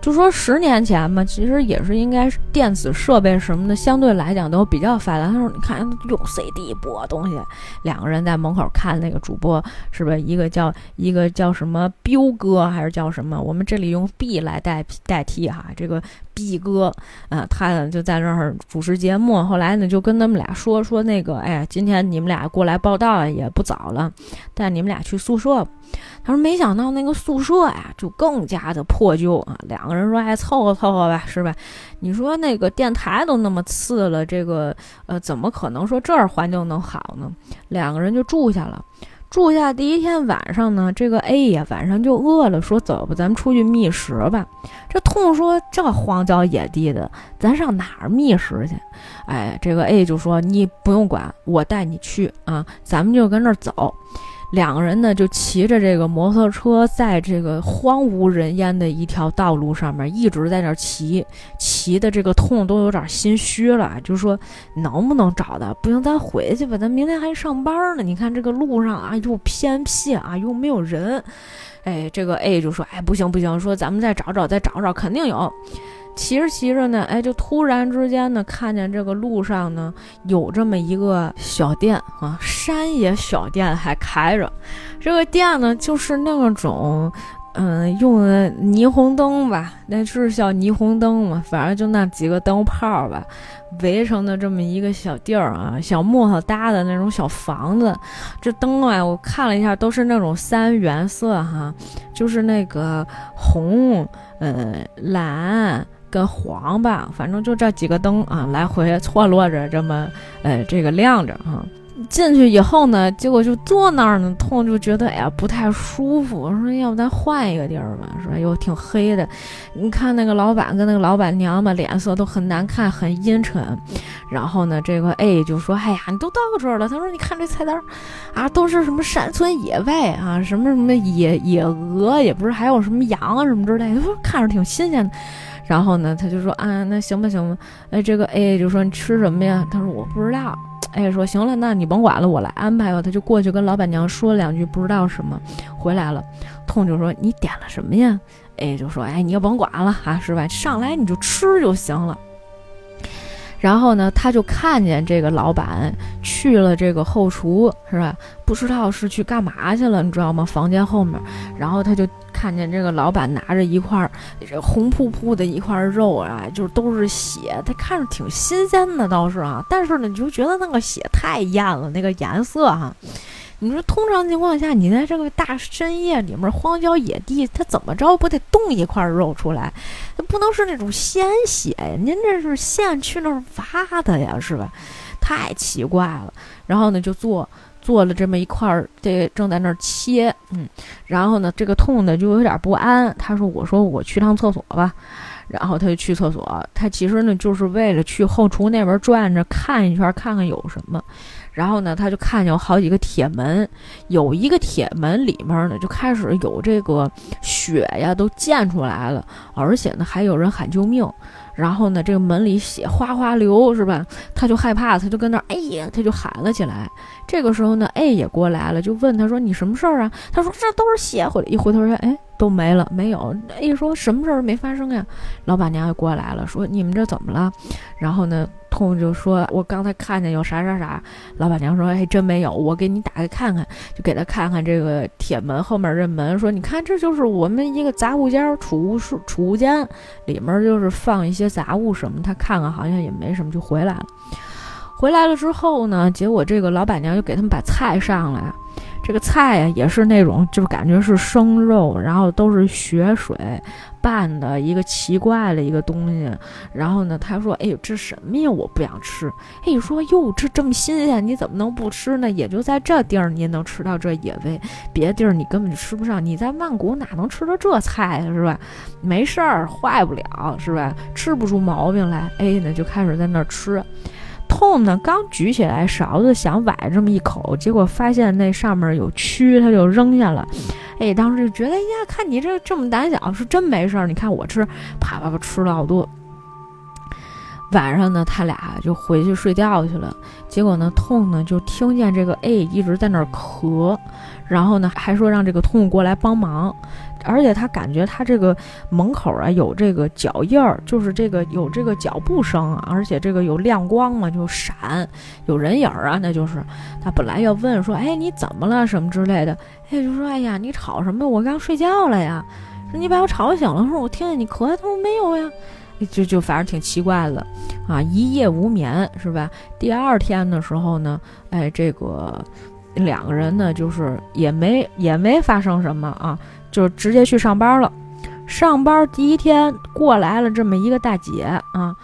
就说十年前嘛，其实也是应该是电子设备什么的，相对来讲都比较发达。他说：“你看用 CD 播东西，两个人在门口看那个主播，是不是一个叫一个叫什么彪哥，还是叫什么？我们这里用 B 来代代替哈，这个 B 哥，啊，他呢就在那儿主持节目。后来呢就跟他们俩说说那个，哎呀，今天你们俩过来报道也不早了，带你们俩去宿舍。”他说：“没想到那个宿舍呀，就更加的破旧啊。两个人说：‘哎，凑合凑合吧，是吧？’你说那个电台都那么次了，这个呃，怎么可能说这儿环境能好呢？两个人就住下了。住下第一天晚上呢，这个 A 呀晚上就饿了，说：‘走吧，咱们出去觅食吧。’这痛说：‘这荒郊野地的，咱上哪儿觅食去？’哎，这个 A 就说：‘你不用管，我带你去啊，咱们就跟那儿走。’两个人呢，就骑着这个摩托车，在这个荒无人烟的一条道路上面，一直在那骑，骑的这个痛都有点心虚了，就说能不能找到？不行，咱回去吧，咱明天还上班呢。你看这个路上啊，又偏僻啊，又没有人。哎，这个 A 就说，哎，不行不行，说咱们再找找，再找找，肯定有。骑着骑着呢，哎，就突然之间呢，看见这个路上呢有这么一个小店啊，山野小店还开着。这个店呢，就是那种，嗯，用的霓虹灯吧，那是叫霓虹灯嘛，反正就那几个灯泡吧，围成的这么一个小地儿啊，小木头搭的那种小房子。这灯啊，我看了一下，都是那种三原色哈，就是那个红，呃，蓝。跟黄吧，反正就这几个灯啊，来回错落着这么，呃，这个亮着啊。进去以后呢，结果就坐那儿呢，痛就觉得哎呀不太舒服。我说要不咱换一个地儿吧，是吧？又挺黑的。你看那个老板跟那个老板娘嘛，脸色都很难看，很阴沉。然后呢，这个 A 就说：“哎呀，你都到这儿了。”他说：“你看这菜单啊，都是什么山村野味啊，什么什么野野鹅，也不是还有什么羊什么之类的，说看着挺新鲜的。”然后呢，他就说啊，那行吧，行吧。哎，这个 A 就说你吃什么呀？他说我不知道。哎，说行了，那你甭管了，我来安排吧。他就过去跟老板娘说了两句不知道什么，回来了。痛就说你点了什么呀？A 就说哎，你也甭管了啊，是吧？上来你就吃就行了。然后呢，他就看见这个老板去了这个后厨，是吧？不知道是去干嘛去了，你知道吗？房间后面，然后他就看见这个老板拿着一块红扑扑的一块肉啊，就是都是血，他看着挺新鲜的倒是啊，但是呢，你就觉得那个血太艳了，那个颜色哈。你说，通常情况下，你在这个大深夜里面，荒郊野地，他怎么着不得冻一块肉出来？那不能是那种鲜血呀！您这是现去那儿挖的呀，是吧？太奇怪了。然后呢，就做做了这么一块儿，这正在那儿切，嗯。然后呢，这个痛的就有点不安。他说：“我说我去趟厕所吧。”然后他就去厕所。他其实呢，就是为了去后厨那边转着看一圈，看看有什么。然后呢，他就看见有好几个铁门，有一个铁门里面呢，就开始有这个血呀，都溅出来了，而且呢，还有人喊救命。然后呢，这个门里血哗哗流，是吧？他就害怕，他就跟那儿，哎呀，他就喊了起来。这个时候呢，A 也过来了，就问他说：“你什么事儿啊？”他说：“这都是血。”回来一回头说：“哎，都没了，没有。”A 说：“什么事儿没发生呀？”老板娘也过来了，说：“你们这怎么了？”然后呢？痛就说：“我刚才看见有啥啥啥。”老板娘说：“哎，真没有，我给你打开看看。”就给他看看这个铁门后面这门，说：“你看，这就是我们一个杂物间、储物室、储物间，里面就是放一些杂物什么。”他看看好像也没什么，就回来了。回来了之后呢，结果这个老板娘就给他们把菜上来。这个菜呀，也是那种，就是感觉是生肉，然后都是血水拌的一个奇怪的一个东西。然后呢，他说：“哎呦，这什么呀？我不想吃。”哎，说：“哟，这这么新鲜，你怎么能不吃呢？也就在这地儿，你也能吃到这野味，别地儿你根本就吃不上。你在曼谷哪能吃到这菜呀是吧？没事儿，坏不了是吧？吃不出毛病来。”哎，呢就开始在那儿吃。痛呢，刚举起来勺子想崴这么一口，结果发现那上面有蛆，他就扔下了。哎，当时就觉得，哎呀，看你这这么胆小，是真没事儿。你看我吃，啪啪啪吃了好多。晚上呢，他俩就回去睡觉去了。结果呢，痛呢就听见这个 A 一直在那儿咳，然后呢还说让这个痛过来帮忙。而且他感觉他这个门口啊有这个脚印儿，就是这个有这个脚步声啊，而且这个有亮光嘛，就闪，有人影儿啊，那就是他本来要问说，哎，你怎么了什么之类的，哎，就说，哎呀，你吵什么？我刚睡觉了呀，说你把我吵醒了，说我听见你咳，他说没有呀。就就反正挺奇怪的，啊，一夜无眠是吧？第二天的时候呢，哎，这个两个人呢，就是也没也没发生什么啊，就直接去上班了。上班第一天过来了这么一个大姐啊。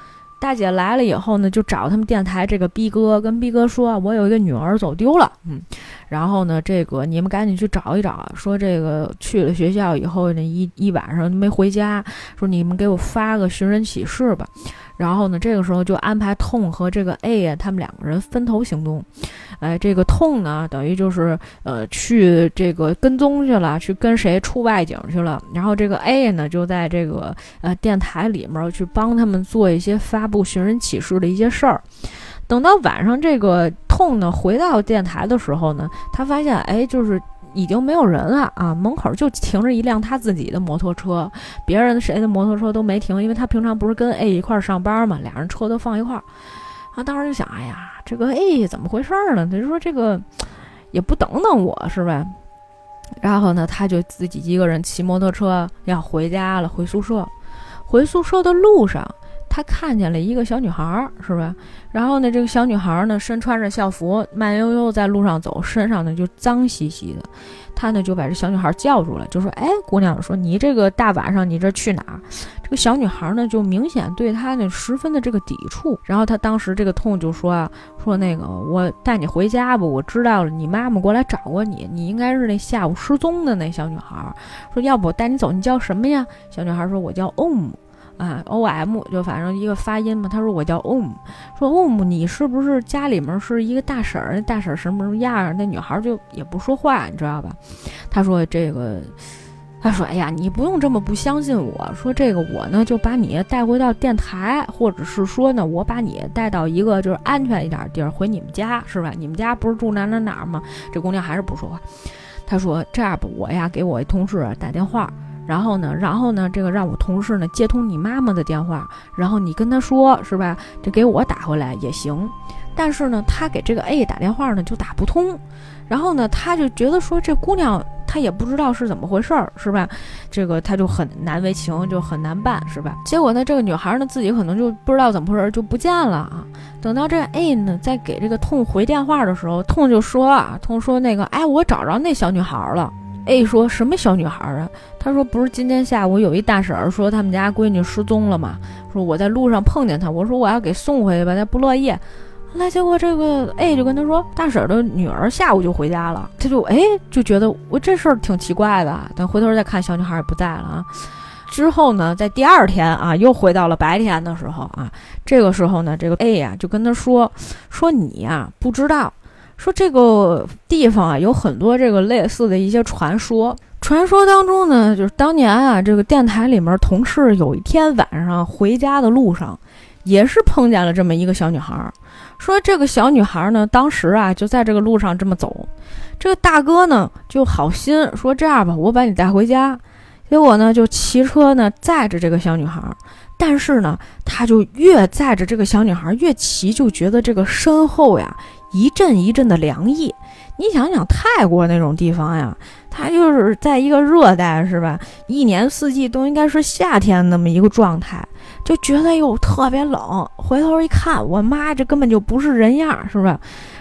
大姐来了以后呢，就找他们电台这个逼哥，跟逼哥说：“我有一个女儿走丢了，嗯，然后呢，这个你们赶紧去找一找。说这个去了学校以后，那一一晚上没回家，说你们给我发个寻人启事吧。”然后呢，这个时候就安排痛和这个 A，他们两个人分头行动。哎，这个痛呢，等于就是呃去这个跟踪去了，去跟谁出外景去了。然后这个 A 呢，就在这个呃电台里面去帮他们做一些发布寻人启事的一些事儿。等到晚上，这个痛呢回到电台的时候呢，他发现哎，就是。已经没有人了啊！门口就停着一辆他自己的摩托车，别人谁的摩托车都没停，因为他平常不是跟 A 一块上班嘛，俩人车都放一块儿。他当时就想，哎呀，这个 A 怎么回事呢？他就说这个也不等等我是吧？然后呢，他就自己一个人骑摩托车要回家了，回宿舍。回宿舍的路上。他看见了一个小女孩，是吧？然后呢，这个小女孩呢，身穿着校服，慢悠悠在路上走，身上呢就脏兮兮的。他呢就把这小女孩叫住了，就说：“哎，姑娘，说你这个大晚上你这去哪儿？”这个小女孩呢就明显对他呢十分的这个抵触。然后他当时这个痛就说啊：“说那个我带你回家吧，我知道了，你妈妈过来找过你，你应该是那下午失踪的那小女孩。说要不我带你走，你叫什么呀？”小女孩说：“我叫 Om。”啊，O M 就反正一个发音嘛。他说我叫 Om，说 Om，你是不是家里面是一个大婶儿？那大婶儿什么什么样？那女孩就也不说话，你知道吧？他说这个，他说哎呀，你不用这么不相信我。说这个我呢就把你带回到电台，或者是说呢我把你带到一个就是安全一点地儿，回你们家是吧？你们家不是住哪哪哪吗？这姑娘还是不说话。他说这样吧，我呀给我一同事打电话。然后呢，然后呢，这个让我同事呢接通你妈妈的电话，然后你跟他说，是吧？这给我打回来也行。但是呢，他给这个 A 打电话呢就打不通。然后呢，他就觉得说这姑娘她也不知道是怎么回事儿，是吧？这个他就很难为情，就很难办，是吧？结果呢，这个女孩呢自己可能就不知道怎么回事儿就不见了啊。等到这个 A 呢在给这个痛回电话的时候，痛就说啊，痛说那个，哎，我找着那小女孩了。A 说什么小女孩啊？他说不是今天下午有一大婶儿说他们家闺女失踪了吗？说我在路上碰见她，我说我要给送回去吧，她不乐意。后来结果这个 A 就跟他说，大婶的女儿下午就回家了。他就哎就觉得我这事儿挺奇怪的。等回头再看，小女孩也不在了啊。之后呢，在第二天啊，又回到了白天的时候啊，这个时候呢，这个 A 呀就跟他说说你呀不知道。说这个地方啊，有很多这个类似的一些传说。传说当中呢，就是当年啊，这个电台里面同事有一天晚上回家的路上，也是碰见了这么一个小女孩。说这个小女孩呢，当时啊就在这个路上这么走，这个大哥呢就好心说这样吧，我把你带回家。结果呢，就骑车呢载着这个小女孩，但是呢，他就越载着这个小女孩越骑，就觉得这个身后呀。一阵一阵的凉意，你想想泰国那种地方呀，它就是在一个热带，是吧？一年四季都应该是夏天那么一个状态，就觉得又特别冷。回头一看，我妈这根本就不是人样，是吧？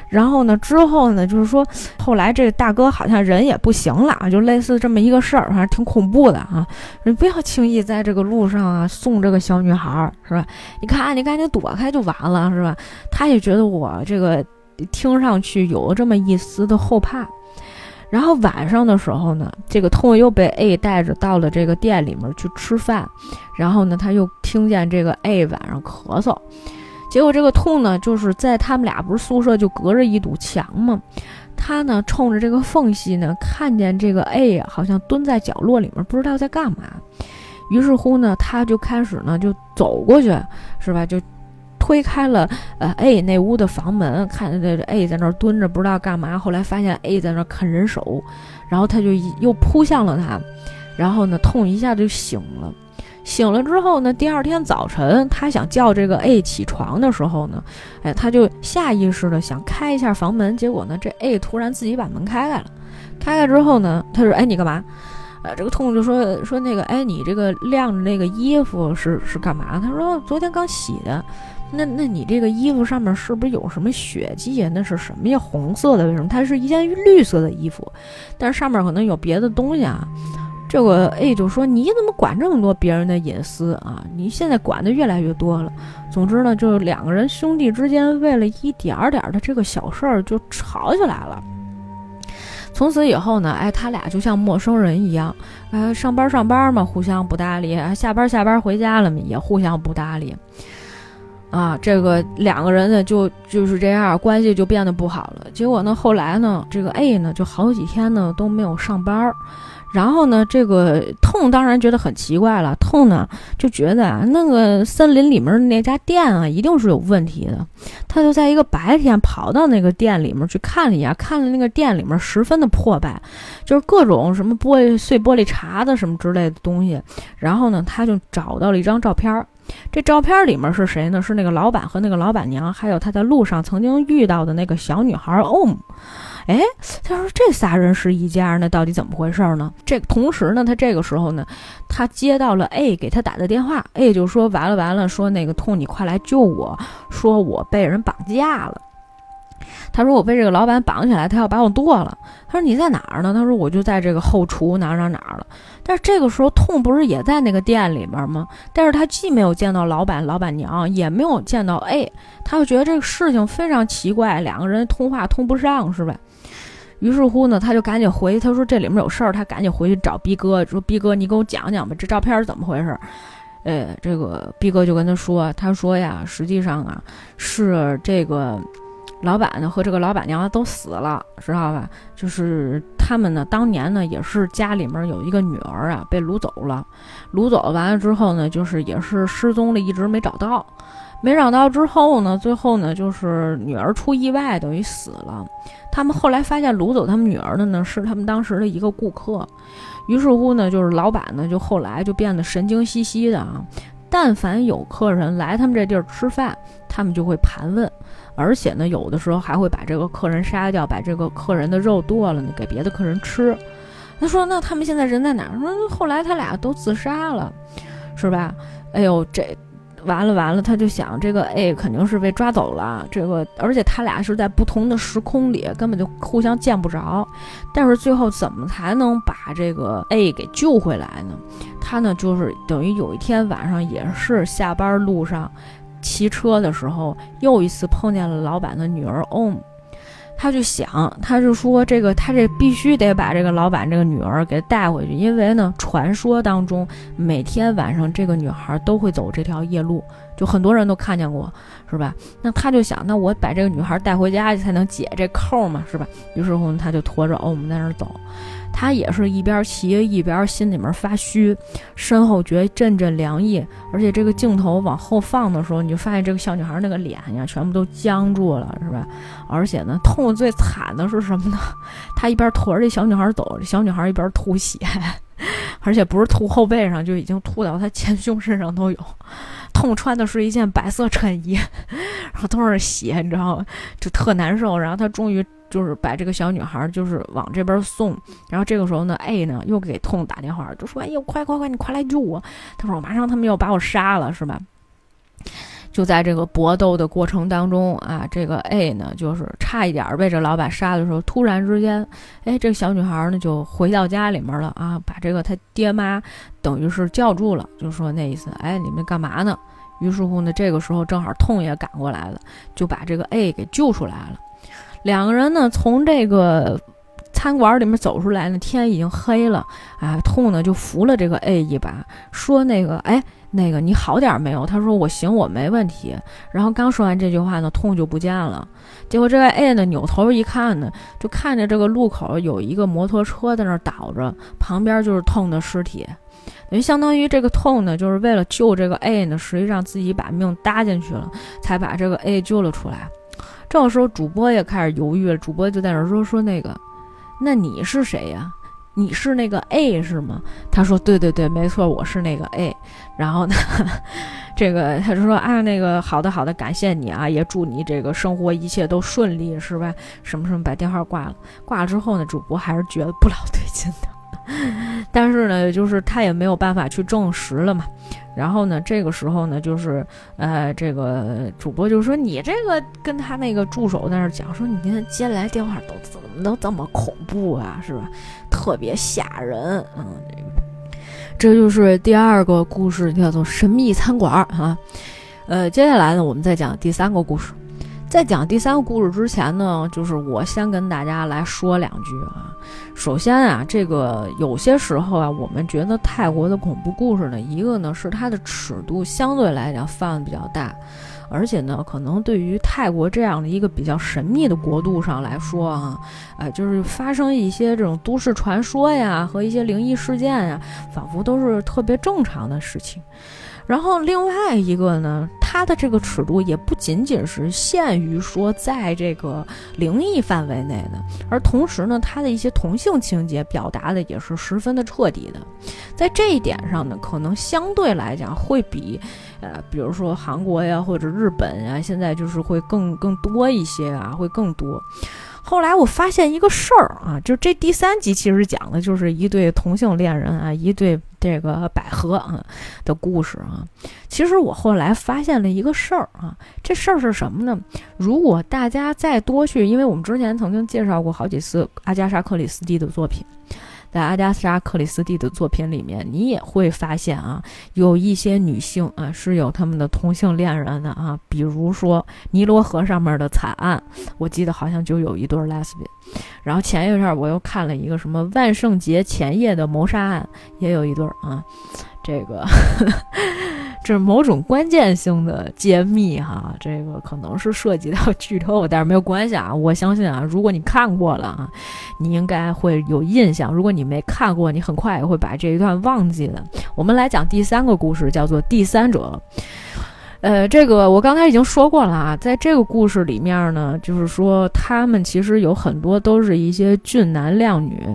然后呢，之后呢，就是说后来这大哥好像人也不行了，就类似这么一个事儿，反正挺恐怖的啊。你不要轻易在这个路上啊送这个小女孩，是吧？你看，你赶紧躲开就完了，是吧？他也觉得我这个。听上去有了这么一丝的后怕，然后晚上的时候呢，这个痛又被 A 带着到了这个店里面去吃饭，然后呢，他又听见这个 A 晚上咳嗽，结果这个痛呢，就是在他们俩不是宿舍就隔着一堵墙吗？他呢冲着这个缝隙呢，看见这个 A，好像蹲在角落里面，不知道在干嘛。于是乎呢，他就开始呢就走过去，是吧？就推开了呃 A 那屋的房门，看这 A 在那儿蹲着，不知道干嘛。后来发现 A 在那儿啃人手，然后他就又扑向了他，然后呢，痛一下就醒了。醒了之后呢，第二天早晨，他想叫这个 A 起床的时候呢，哎，他就下意识的想开一下房门，结果呢，这 A 突然自己把门开开了。开开之后呢，他说：“哎，你干嘛？”呃，这个痛就说：“说那个，哎，你这个晾着那个衣服是是干嘛？”他说：“昨天刚洗的。”那那你这个衣服上面是不是有什么血迹呀？那是什么呀？红色的？为什么？它是一件绿色的衣服，但是上面可能有别的东西啊。这个 A 就说：“你怎么管这么多别人的隐私啊？你现在管的越来越多了。总之呢，就是两个人兄弟之间为了一点儿点儿的这个小事儿就吵起来了。从此以后呢，哎，他俩就像陌生人一样，哎，上班上班嘛，互相不搭理；下班下班回家了嘛，也互相不搭理。啊，这个两个人呢，就就是这样，关系就变得不好了。结果呢，后来呢，这个 A 呢，就好几天呢都没有上班儿。”然后呢，这个痛当然觉得很奇怪了。痛呢就觉得啊，那个森林里面那家店啊，一定是有问题的。他就在一个白天跑到那个店里面去看了一眼，看了那个店里面十分的破败，就是各种什么玻璃碎玻璃碴子什么之类的东西。然后呢，他就找到了一张照片儿，这照片里面是谁呢？是那个老板和那个老板娘，还有他在路上曾经遇到的那个小女孩 Om。哎，他说这仨人是一家，那到底怎么回事呢？这同时呢，他这个时候呢，他接到了 A 给他打的电话，A 就说完了完了，说那个痛，你快来救我，说我被人绑架了。他说我被这个老板绑起来，他要把我剁了。他说你在哪儿呢？他说我就在这个后厨哪儿哪儿哪儿了。但是这个时候痛不是也在那个店里面吗？但是他既没有见到老板、老板娘，也没有见到 A，他就觉得这个事情非常奇怪，两个人通话通不上，是吧？于是乎呢，他就赶紧回，他说这里面有事儿，他赶紧回去找逼哥，说逼哥，你给我讲讲吧，这照片是怎么回事？呃，这个逼哥就跟他说，他说呀，实际上啊，是这个老板呢和这个老板娘都死了，知道吧？就是他们呢，当年呢也是家里面有一个女儿啊被掳走了，掳走完了之后呢，就是也是失踪了，一直没找到。没找到之后呢，最后呢，就是女儿出意外，等于死了。他们后来发现掳走他们女儿的呢，是他们当时的一个顾客。于是乎呢，就是老板呢，就后来就变得神经兮兮的啊。但凡有客人来他们这地儿吃饭，他们就会盘问，而且呢，有的时候还会把这个客人杀掉，把这个客人的肉剁了呢，给别的客人吃。他说：“那他们现在人在哪儿？”说：“后来他俩都自杀了，是吧？”哎呦，这。完了完了，他就想这个 A 肯定是被抓走了，这个而且他俩是在不同的时空里，根本就互相见不着。但是最后怎么才能把这个 A 给救回来呢？他呢就是等于有一天晚上也是下班路上骑车的时候，又一次碰见了老板的女儿 Om。他就想，他就说这个，他这必须得把这个老板这个女儿给带回去，因为呢，传说当中每天晚上这个女孩都会走这条夜路，就很多人都看见过，是吧？那他就想，那我把这个女孩带回家去才能解这扣嘛，是吧？于是乎，他就拖着欧姆在那儿走。他也是一边骑一边心里面发虚，身后觉阵阵凉意，而且这个镜头往后放的时候，你就发现这个小女孩那个脸呀，全部都僵住了，是吧？而且呢，痛最惨的是什么呢？[laughs] 他一边驮着这小女孩走，这小女孩一边吐血，[laughs] 而且不是吐后背上，就已经吐到她前胸身上都有。痛穿的是一件白色衬衣，[laughs] 然后都是血，你知道吗？就特难受。然后他终于。就是把这个小女孩就是往这边送，然后这个时候呢，A 呢又给痛打电话，就说：“哎呦，快快快，你快来救我！”他说：“我马上他们要把我杀了，是吧？”就在这个搏斗的过程当中啊，这个 A 呢就是差一点被这老板杀的时候，突然之间，哎，这个小女孩呢就回到家里面了啊，把这个他爹妈等于是叫住了，就说那意思：“哎，你们干嘛呢？”于是乎呢，这个时候正好痛也赶过来了，就把这个 A 给救出来了。两个人呢，从这个餐馆里面走出来呢，天已经黑了。啊，痛呢就扶了这个 A 一把，说：“那个，哎，那个你好点没有？他说我行，我没问题。然后刚说完这句话呢，痛就不见了。结果这个 A 呢，扭头一看呢，就看见这个路口有一个摩托车在那倒着，旁边就是痛的尸体。等于相当于这个痛呢，就是为了救这个 A 呢，实际上自己把命搭进去了，才把这个 A 救了出来。这时候主播也开始犹豫了，主播就在那说说那个，那你是谁呀？你是那个 A 是吗？他说对对对，没错，我是那个 A。然后呢，[laughs] 这个他就说啊，那个好的好的，感谢你啊，也祝你这个生活一切都顺利，是吧？什么什么，把电话挂了。挂了之后呢，主播还是觉得不老对劲的。[laughs] 但是呢，就是他也没有办法去证实了嘛。然后呢，这个时候呢，就是呃，这个主播就说：“你这个跟他那个助手在那讲说，你今天接来电话都怎么都这么恐怖啊，是吧？特别吓人。”嗯，这个这就是第二个故事，叫做神秘餐馆啊。呃，接下来呢，我们再讲第三个故事。在讲第三个故事之前呢，就是我先跟大家来说两句啊。首先啊，这个有些时候啊，我们觉得泰国的恐怖故事呢，一个呢是它的尺度相对来讲放的比较大，而且呢，可能对于泰国这样的一个比较神秘的国度上来说啊，呃，就是发生一些这种都市传说呀和一些灵异事件呀，仿佛都是特别正常的事情。然后另外一个呢，它的这个尺度也不仅仅是限于说在这个灵异范围内的，而同时呢，它的一些同性情节表达的也是十分的彻底的，在这一点上呢，可能相对来讲会比，呃，比如说韩国呀或者日本呀，现在就是会更更多一些啊，会更多。后来我发现一个事儿啊，就这第三集其实讲的就是一对同性恋人啊，一对这个百合啊的故事啊。其实我后来发现了一个事儿啊，这事儿是什么呢？如果大家再多去，因为我们之前曾经介绍过好几次阿加莎·克里斯蒂的作品。在阿加莎·克里斯蒂的作品里面，你也会发现啊，有一些女性啊是有他们的同性恋人的啊，比如说尼罗河上面的惨案，我记得好像就有一对 lesbian。然后前一阵我又看了一个什么万圣节前夜的谋杀案，也有一对儿啊，这个。这是某种关键性的揭秘哈，这个可能是涉及到剧透，但是没有关系啊。[laughs] 我相信啊，如果你看过了啊，你应该会有印象；如果你没看过，你很快也会把这一段忘记的。我们来讲第三个故事，叫做《第三者》。呃，这个我刚才已经说过了啊，在这个故事里面呢，就是说他们其实有很多都是一些俊男靓女。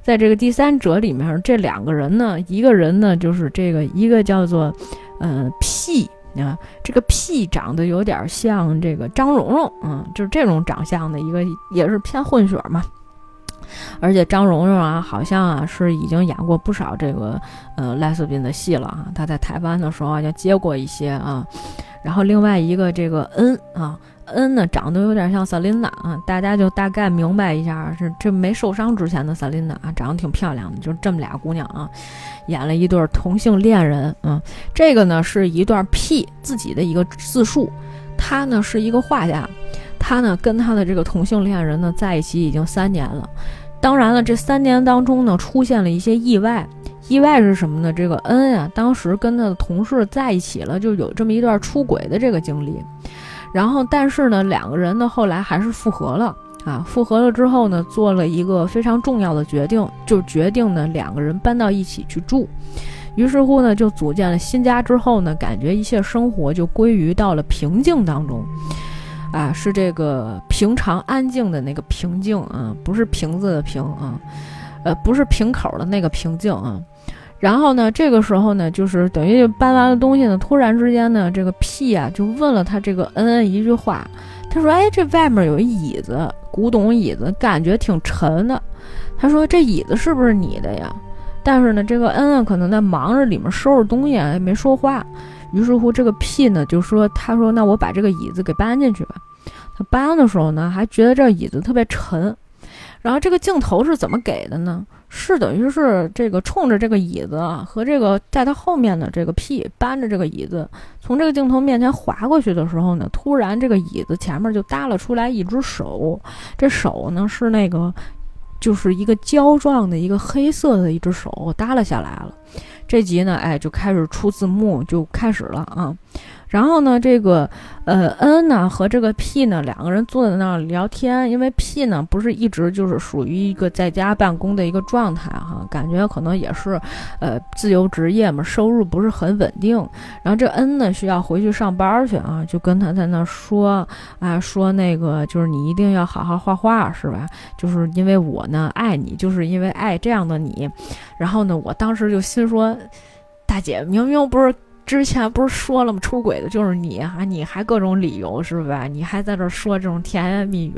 在这个第三者里面，这两个人呢，一个人呢就是这个一个叫做。嗯，P 啊，这个 P 长得有点像这个张蓉蓉，嗯，就是这种长相的一个，也是偏混血嘛。而且张蓉蓉啊，好像啊是已经演过不少这个呃赖斯宾的戏了啊。她在台湾的时候啊，就接过一些啊。然后另外一个这个 N 啊。恩呢，长得有点像萨琳娜啊，大家就大概明白一下，是这没受伤之前的萨琳娜啊，长得挺漂亮的，就这么俩姑娘啊，演了一对同性恋人啊。这个呢是一段 P 自己的一个自述，他呢是一个画家，他呢跟他的这个同性恋人呢在一起已经三年了，当然了，这三年当中呢出现了一些意外，意外是什么呢？这个恩啊，当时跟他的同事在一起了，就有这么一段出轨的这个经历。然后，但是呢，两个人呢后来还是复合了啊！复合了之后呢，做了一个非常重要的决定，就决定呢两个人搬到一起去住。于是乎呢，就组建了新家之后呢，感觉一切生活就归于到了平静当中，啊，是这个平常安静的那个平静啊，不是瓶子的瓶啊，呃，不是瓶口的那个平静啊。然后呢，这个时候呢，就是等于搬完了东西呢，突然之间呢，这个 P 啊就问了他这个恩恩一句话，他说：“哎，这外面有一椅子，古董椅子，感觉挺沉的。”他说：“这椅子是不是你的呀？”但是呢，这个恩恩可能在忙着里面收拾东西啊，也没说话。于是乎，这个 P 呢就说：“他说，那我把这个椅子给搬进去吧。”他搬的时候呢，还觉得这椅子特别沉。然后这个镜头是怎么给的呢？是等于是这个冲着这个椅子和这个在他后面的这个 P 搬着这个椅子，从这个镜头面前划过去的时候呢，突然这个椅子前面就搭了出来一只手，这手呢是那个就是一个胶状的一个黑色的一只手搭了下来了。这集呢，哎，就开始出字幕，就开始了啊。然后呢，这个呃，N 呢和这个 P 呢两个人坐在那儿聊天，因为 P 呢不是一直就是属于一个在家办公的一个状态哈，感觉可能也是呃自由职业嘛，收入不是很稳定。然后这 N 呢需要回去上班去啊，就跟他在那儿说啊，说那个就是你一定要好好画画是吧？就是因为我呢爱你，就是因为爱这样的你。然后呢，我当时就心说，大姐明明不是。之前不是说了吗？出轨的就是你啊！你还各种理由是吧？你还在这说这种甜言蜜语，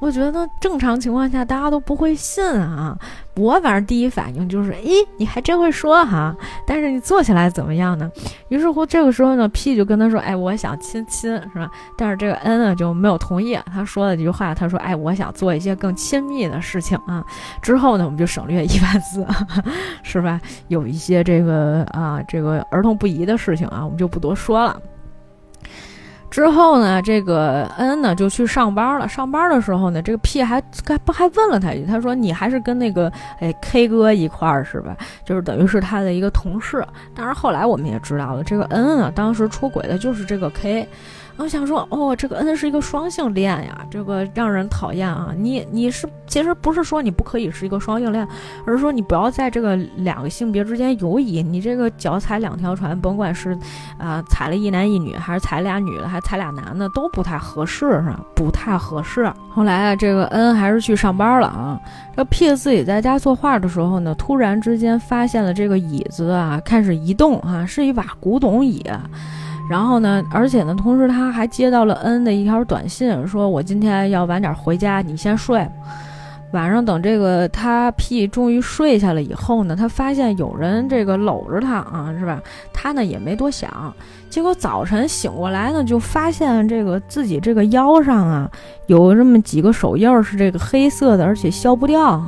我觉得正常情况下大家都不会信啊。我反正第一反应就是，咦，你还真会说哈，但是你做起来怎么样呢？于是乎，这个时候呢，P 就跟他说，哎，我想亲亲，是吧？但是这个 N 呢就没有同意。他说了几句话，他说，哎，我想做一些更亲密的事情啊。之后呢，我们就省略一万字，[laughs] 是吧？有一些这个啊，这个儿童不宜的事事情啊，我们就不多说了。之后呢，这个恩呢就去上班了。上班的时候呢，这个 P 还该不还问了他一句，他说：“你还是跟那个哎 K 哥一块儿是吧？就是等于是他的一个同事。”但是后来我们也知道了，这个恩啊，当时出轨的就是这个 K。我想说，哦，这个 N 是一个双性恋呀，这个让人讨厌啊！你你是其实不是说你不可以是一个双性恋，而是说你不要在这个两个性别之间游移，你这个脚踩两条船，甭管是啊踩了一男一女，还是踩俩女的，还踩俩男的，都不太合适，是吧？不太合适。后来啊，这个 N 还是去上班了啊。这 P 自己在家作画的时候呢，突然之间发现了这个椅子啊开始移动啊，是一把古董椅。然后呢，而且呢，同时他还接到了 N 的一条短信，说我今天要晚点回家，你先睡。晚上等这个他 P 终于睡下了以后呢，他发现有人这个搂着他啊，是吧？他呢也没多想，结果早晨醒过来呢，就发现这个自己这个腰上啊有这么几个手印是这个黑色的，而且消不掉。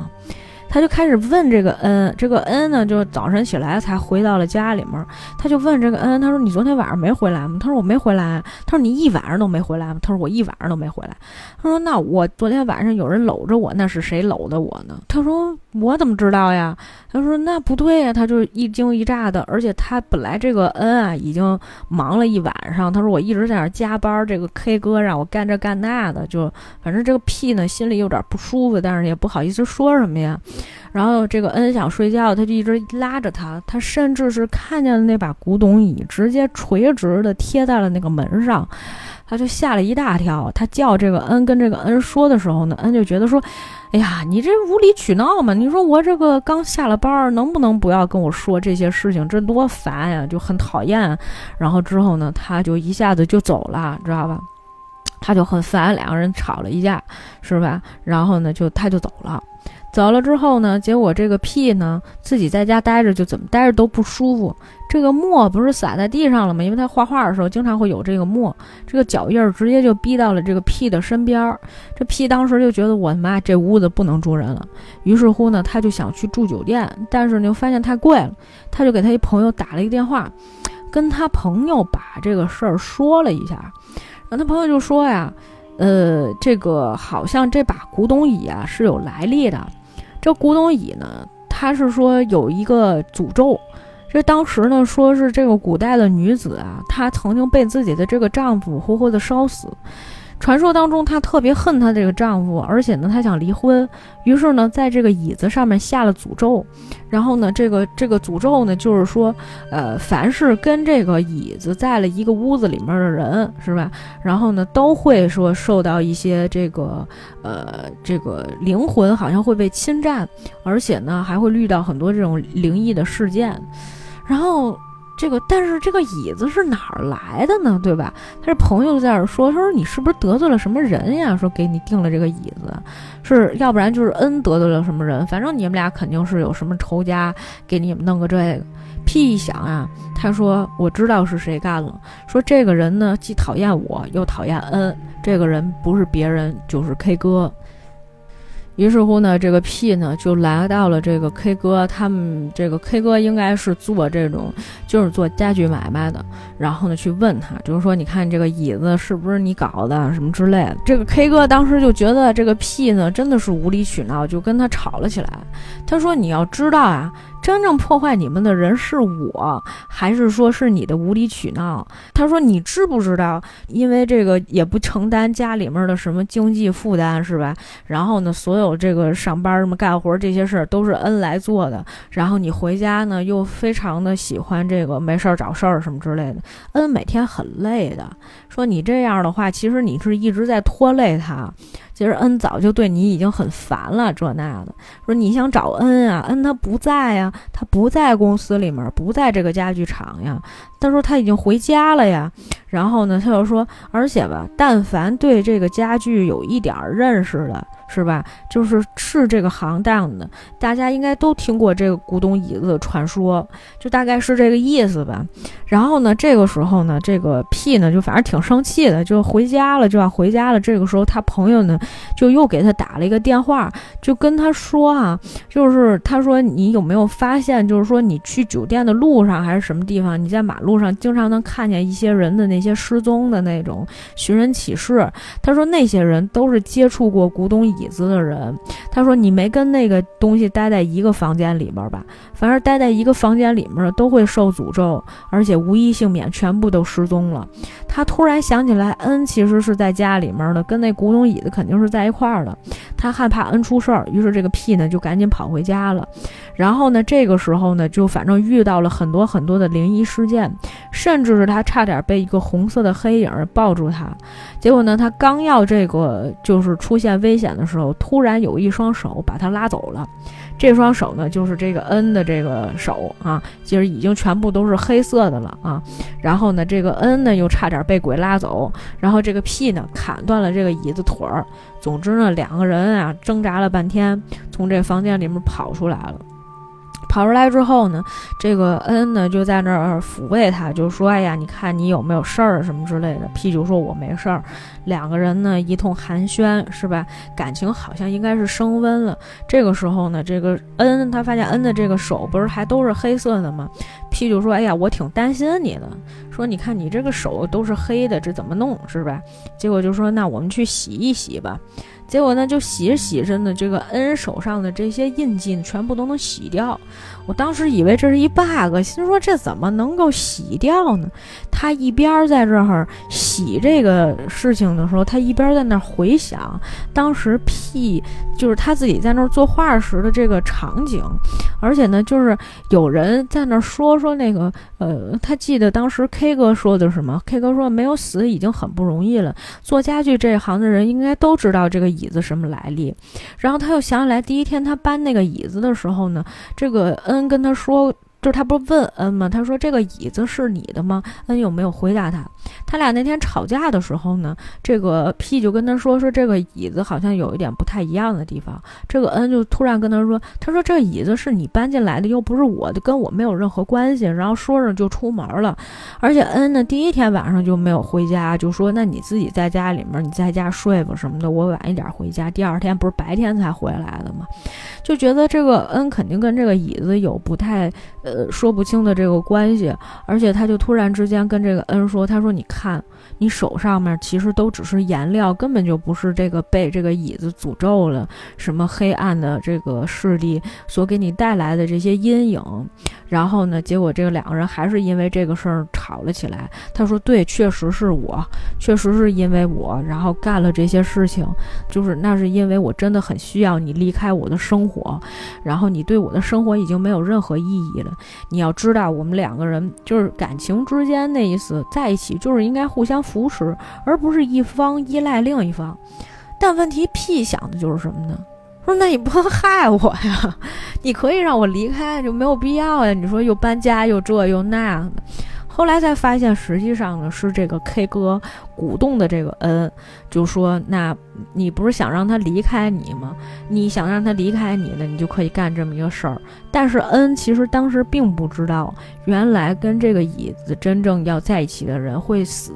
他就开始问这个恩这个恩呢，就早晨起来才回到了家里面，他就问这个恩他说：“你昨天晚上没回来吗？”他说：“我没回来。”他说：“你一晚上都没回来吗？”他说：“我一晚上都没回来。”他说：“那我昨天晚上有人搂着我，那是谁搂的我呢？”他说：“我怎么知道呀？”他说：“那不对呀。”他就一惊一乍的，而且他本来这个恩啊已经忙了一晚上，他说：“我一直在那加班，这个 K 哥让我干这干那的，就反正这个 P 呢心里有点不舒服，但是也不好意思说什么呀。”然后这个 N 想睡觉，他就一直拉着他，他甚至是看见了那把古董椅直接垂直的贴在了那个门上，他就吓了一大跳。他叫这个 N 跟这个 N 说的时候呢，N 就觉得说：“哎呀，你这无理取闹嘛！你说我这个刚下了班，能不能不要跟我说这些事情？这多烦呀，就很讨厌。”然后之后呢，他就一下子就走了，知道吧？他就很烦，两个人吵了一架，是吧？然后呢，就他就走了。走了之后呢，结果这个 P 呢自己在家待着就怎么待着都不舒服。这个墨不是洒在地上了吗？因为他画画的时候经常会有这个墨，这个脚印儿直接就逼到了这个 P 的身边儿。这 P 当时就觉得我的妈，这屋子不能住人了。于是乎呢，他就想去住酒店，但是呢又发现太贵了，他就给他一朋友打了一个电话，跟他朋友把这个事儿说了一下。然后他朋友就说呀，呃，这个好像这把古董椅啊是有来历的。这古董椅呢，它是说有一个诅咒。这当时呢，说是这个古代的女子啊，她曾经被自己的这个丈夫活活的烧死。传说当中，她特别恨她这个丈夫，而且呢，她想离婚。于是呢，在这个椅子上面下了诅咒。然后呢，这个这个诅咒呢，就是说，呃，凡是跟这个椅子在了一个屋子里面的人，是吧？然后呢，都会说受到一些这个，呃，这个灵魂好像会被侵占，而且呢，还会遇到很多这种灵异的事件。然后。这个，但是这个椅子是哪儿来的呢？对吧？他这朋友在那儿说，他说你是不是得罪了什么人呀？说给你订了这个椅子，是要不然就是 N 得罪了什么人，反正你们俩肯定是有什么仇家给你们弄个这个。P 一想啊，他说我知道是谁干了。说这个人呢，既讨厌我又讨厌 N，这个人不是别人就是 K 哥。于是乎呢，这个 P 呢就来到了这个 K 哥，他们这个 K 哥应该是做这种，就是做家具买卖的。然后呢，去问他，就是说，你看这个椅子是不是你搞的，什么之类的。这个 K 哥当时就觉得这个 P 呢真的是无理取闹，就跟他吵了起来。他说：“你要知道啊。”真正破坏你们的人是我，还是说是你的无理取闹？他说你知不知道？因为这个也不承担家里面的什么经济负担，是吧？然后呢，所有这个上班什么干活这些事儿都是恩来做的。然后你回家呢，又非常的喜欢这个没事儿找事儿什么之类的。恩每天很累的，说你这样的话，其实你是一直在拖累他。其实恩早就对你已经很烦了，这那的。说你想找恩啊，恩他不在呀，他不在公司里面，不在这个家具厂呀。他说他已经回家了呀。然后呢，他又说，而且吧，但凡对这个家具有一点认识的。是吧？就是是这个行当的，大家应该都听过这个古董椅子的传说，就大概是这个意思吧。然后呢，这个时候呢，这个 P 呢就反正挺生气的，就回家了，就要回家了。这个时候，他朋友呢就又给他打了一个电话，就跟他说啊，就是他说你有没有发现，就是说你去酒店的路上还是什么地方，你在马路路上经常能看见一些人的那些失踪的那种寻人启事。他说那些人都是接触过古董椅。子的人，他说：“你没跟那个东西待在一个房间里边吧？凡是待在一个房间里面，都会受诅咒，而且无一幸免，全部都失踪了。”他突然想起来，恩其实是在家里面的，跟那古董椅子肯定是在一块儿的。他害怕恩出事儿，于是这个屁呢就赶紧跑回家了。然后呢，这个时候呢，就反正遇到了很多很多的灵异事件，甚至是他差点被一个红色的黑影抱住他。结果呢，他刚要这个就是出现危险的时候，突然有一双手把他拉走了。这双手呢，就是这个 N 的这个手啊，其实已经全部都是黑色的了啊。然后呢，这个 N 呢又差点被鬼拉走，然后这个 P 呢砍断了这个椅子腿儿。总之呢，两个人啊挣扎了半天，从这房间里面跑出来了。跑出来之后呢，这个恩呢就在那儿抚慰他，就说：“哎呀，你看你有没有事儿什么之类的。”P 就说：“我没事儿。”两个人呢一通寒暄，是吧？感情好像应该是升温了。这个时候呢，这个恩他发现恩的这个手不是还都是黑色的吗？P 就说：“哎呀，我挺担心你的，说你看你这个手都是黑的，这怎么弄是吧？”结果就说：“那我们去洗一洗吧。”结果呢，就洗着洗着呢，这个恩手上的这些印记，全部都能洗掉。我当时以为这是一 bug，心说这怎么能够洗掉呢？他一边在这儿洗这个事情的时候，他一边在那儿回想当时 P 就是他自己在那儿作画时的这个场景，而且呢，就是有人在那儿说说那个呃，他记得当时 K 哥说的什么？K 哥说没有死已经很不容易了，做家具这一行的人应该都知道这个。椅子什么来历？然后他又想起来，第一天他搬那个椅子的时候呢，这个恩跟他说。就是他不是问恩吗？他说这个椅子是你的吗？恩有没有回答他？他俩那天吵架的时候呢，这个 P 就跟他说说这个椅子好像有一点不太一样的地方。这个恩就突然跟他说，他说这椅子是你搬进来的，又不是我的，跟我没有任何关系。然后说着就出门了。而且恩呢，第一天晚上就没有回家，就说那你自己在家里面，你在家睡吧什么的，我晚一点回家。第二天不是白天才回来的吗？就觉得这个恩肯定跟这个椅子有不太呃。呃，说不清的这个关系，而且他就突然之间跟这个恩说：“他说你看，你手上面其实都只是颜料，根本就不是这个被这个椅子诅咒了，什么黑暗的这个势力所给你带来的这些阴影。”然后呢，结果这个两个人还是因为这个事儿吵了起来。他说：“对，确实是我，确实是因为我，然后干了这些事情，就是那是因为我真的很需要你离开我的生活，然后你对我的生活已经没有任何意义了。”你要知道，我们两个人就是感情之间那意思，在一起就是应该互相扶持，而不是一方依赖另一方。但问题 P 想的就是什么呢？说那你不能害我呀，[laughs] 你可以让我离开，就没有必要呀。你说又搬家又这又那样的。后来才发现，实际上呢是这个 K 哥鼓动的这个恩，就说：“那你不是想让他离开你吗？你想让他离开你呢，你就可以干这么一个事儿。”但是恩其实当时并不知道，原来跟这个椅子真正要在一起的人会死，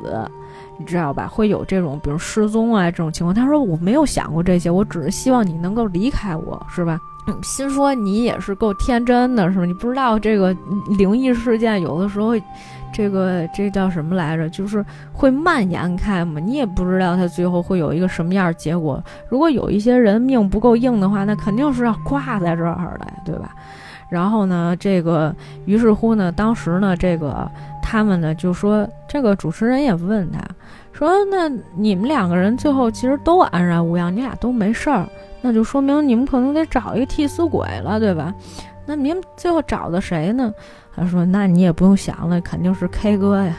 你知道吧？会有这种比如失踪啊这种情况。他说：“我没有想过这些，我只是希望你能够离开我，是吧？”心说你也是够天真的，是吧？你不知道这个灵异事件有的时候。这个这叫什么来着？就是会蔓延开嘛，你也不知道他最后会有一个什么样结果。如果有一些人命不够硬的话，那肯定是要挂在这儿的，对吧？然后呢，这个于是乎呢，当时呢，这个他们呢就说，这个主持人也问他，说那你们两个人最后其实都安然无恙，你俩都没事儿，那就说明你们可能得找一个替死鬼了，对吧？那您最后找的谁呢？他说，那你也不用想了，肯定是 K 哥呀。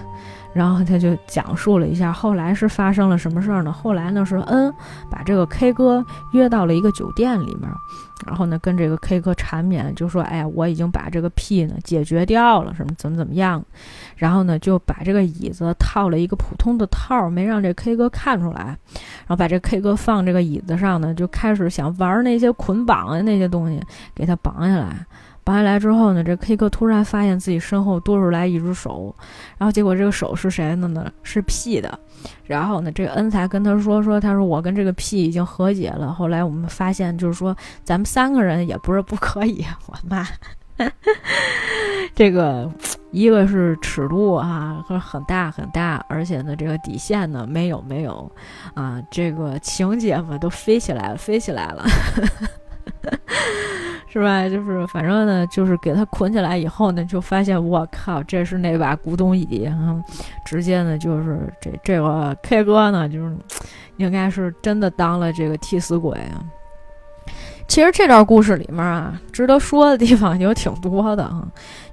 然后他就讲述了一下后来是发生了什么事儿呢？后来呢是恩把这个 K 哥约到了一个酒店里面，然后呢跟这个 K 哥缠绵，就说：“哎，我已经把这个屁呢解决掉了，什么怎么怎么样。”然后呢就把这个椅子套了一个普通的套，没让这 K 哥看出来，然后把这 K 哥放这个椅子上呢，就开始想玩那些捆绑的那些东西，给他绑下来。绑下来之后呢，这 K 哥突然发现自己身后多出来一只手，然后结果这个手是谁的呢？是 P 的。然后呢，这个恩才跟他说说，他说我跟这个 P 已经和解了。后来我们发现，就是说咱们三个人也不是不可以。我妈，[laughs] 这个一个是尺度啊，很大很大，而且呢，这个底线呢没有没有啊，这个情节嘛都飞起来了，飞起来了。[laughs] 是吧？就是反正呢，就是给他捆起来以后呢，就发现我靠，这是那把古董椅，嗯，直接呢就是这这个 K 哥呢，就是应该是真的当了这个替死鬼啊。其实这段故事里面啊，值得说的地方有挺多的啊。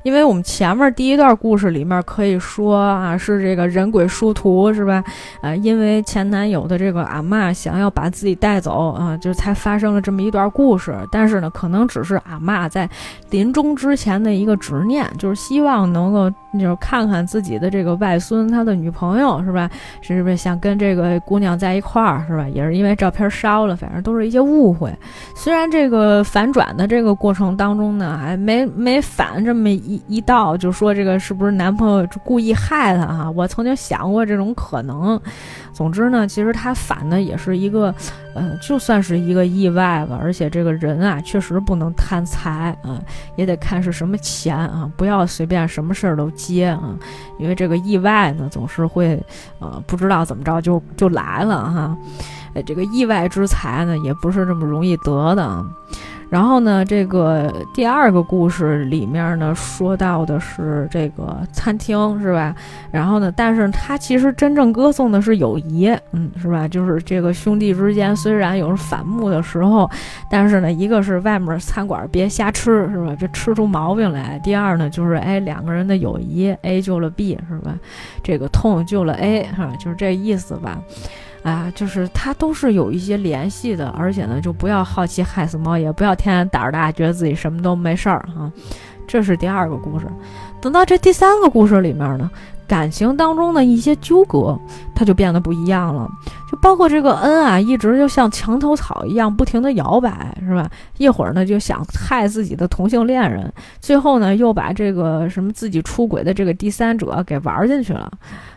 因为我们前面第一段故事里面可以说啊，是这个人鬼殊途，是吧？呃，因为前男友的这个阿妈想要把自己带走啊，就才发生了这么一段故事。但是呢，可能只是阿妈在临终之前的一个执念，就是希望能够就是看看自己的这个外孙，他的女朋友，是吧？是不是想跟这个姑娘在一块儿，是吧？也是因为照片烧了，反正都是一些误会。虽然这个反转的这个过程当中呢，还没没反这么一。一到就说这个是不是男朋友故意害他哈？我曾经想过这种可能。总之呢，其实他反的也是一个，呃，就算是一个意外吧。而且这个人啊，确实不能贪财啊，也得看是什么钱啊，不要随便什么事儿都接啊。因为这个意外呢，总是会，呃，不知道怎么着就就来了哈。呃，这个意外之财呢，也不是这么容易得的。然后呢，这个第二个故事里面呢，说到的是这个餐厅，是吧？然后呢，但是他其实真正歌颂的是友谊，嗯，是吧？就是这个兄弟之间虽然有反目的时候，但是呢，一个是外面餐馆别瞎吃，是吧？别吃出毛病来。第二呢，就是哎，两个人的友谊，A 救了 B，是吧？这个痛救了 A，是吧？就是这意思吧。啊，就是它都是有一些联系的，而且呢，就不要好奇害死猫，也不要天天胆儿大，觉得自己什么都没事儿哈。这是第二个故事。等到这第三个故事里面呢，感情当中的一些纠葛，它就变得不一样了。就包括这个恩啊，一直就像墙头草一样不停地摇摆，是吧？一会儿呢就想害自己的同性恋人，最后呢又把这个什么自己出轨的这个第三者给玩进去了。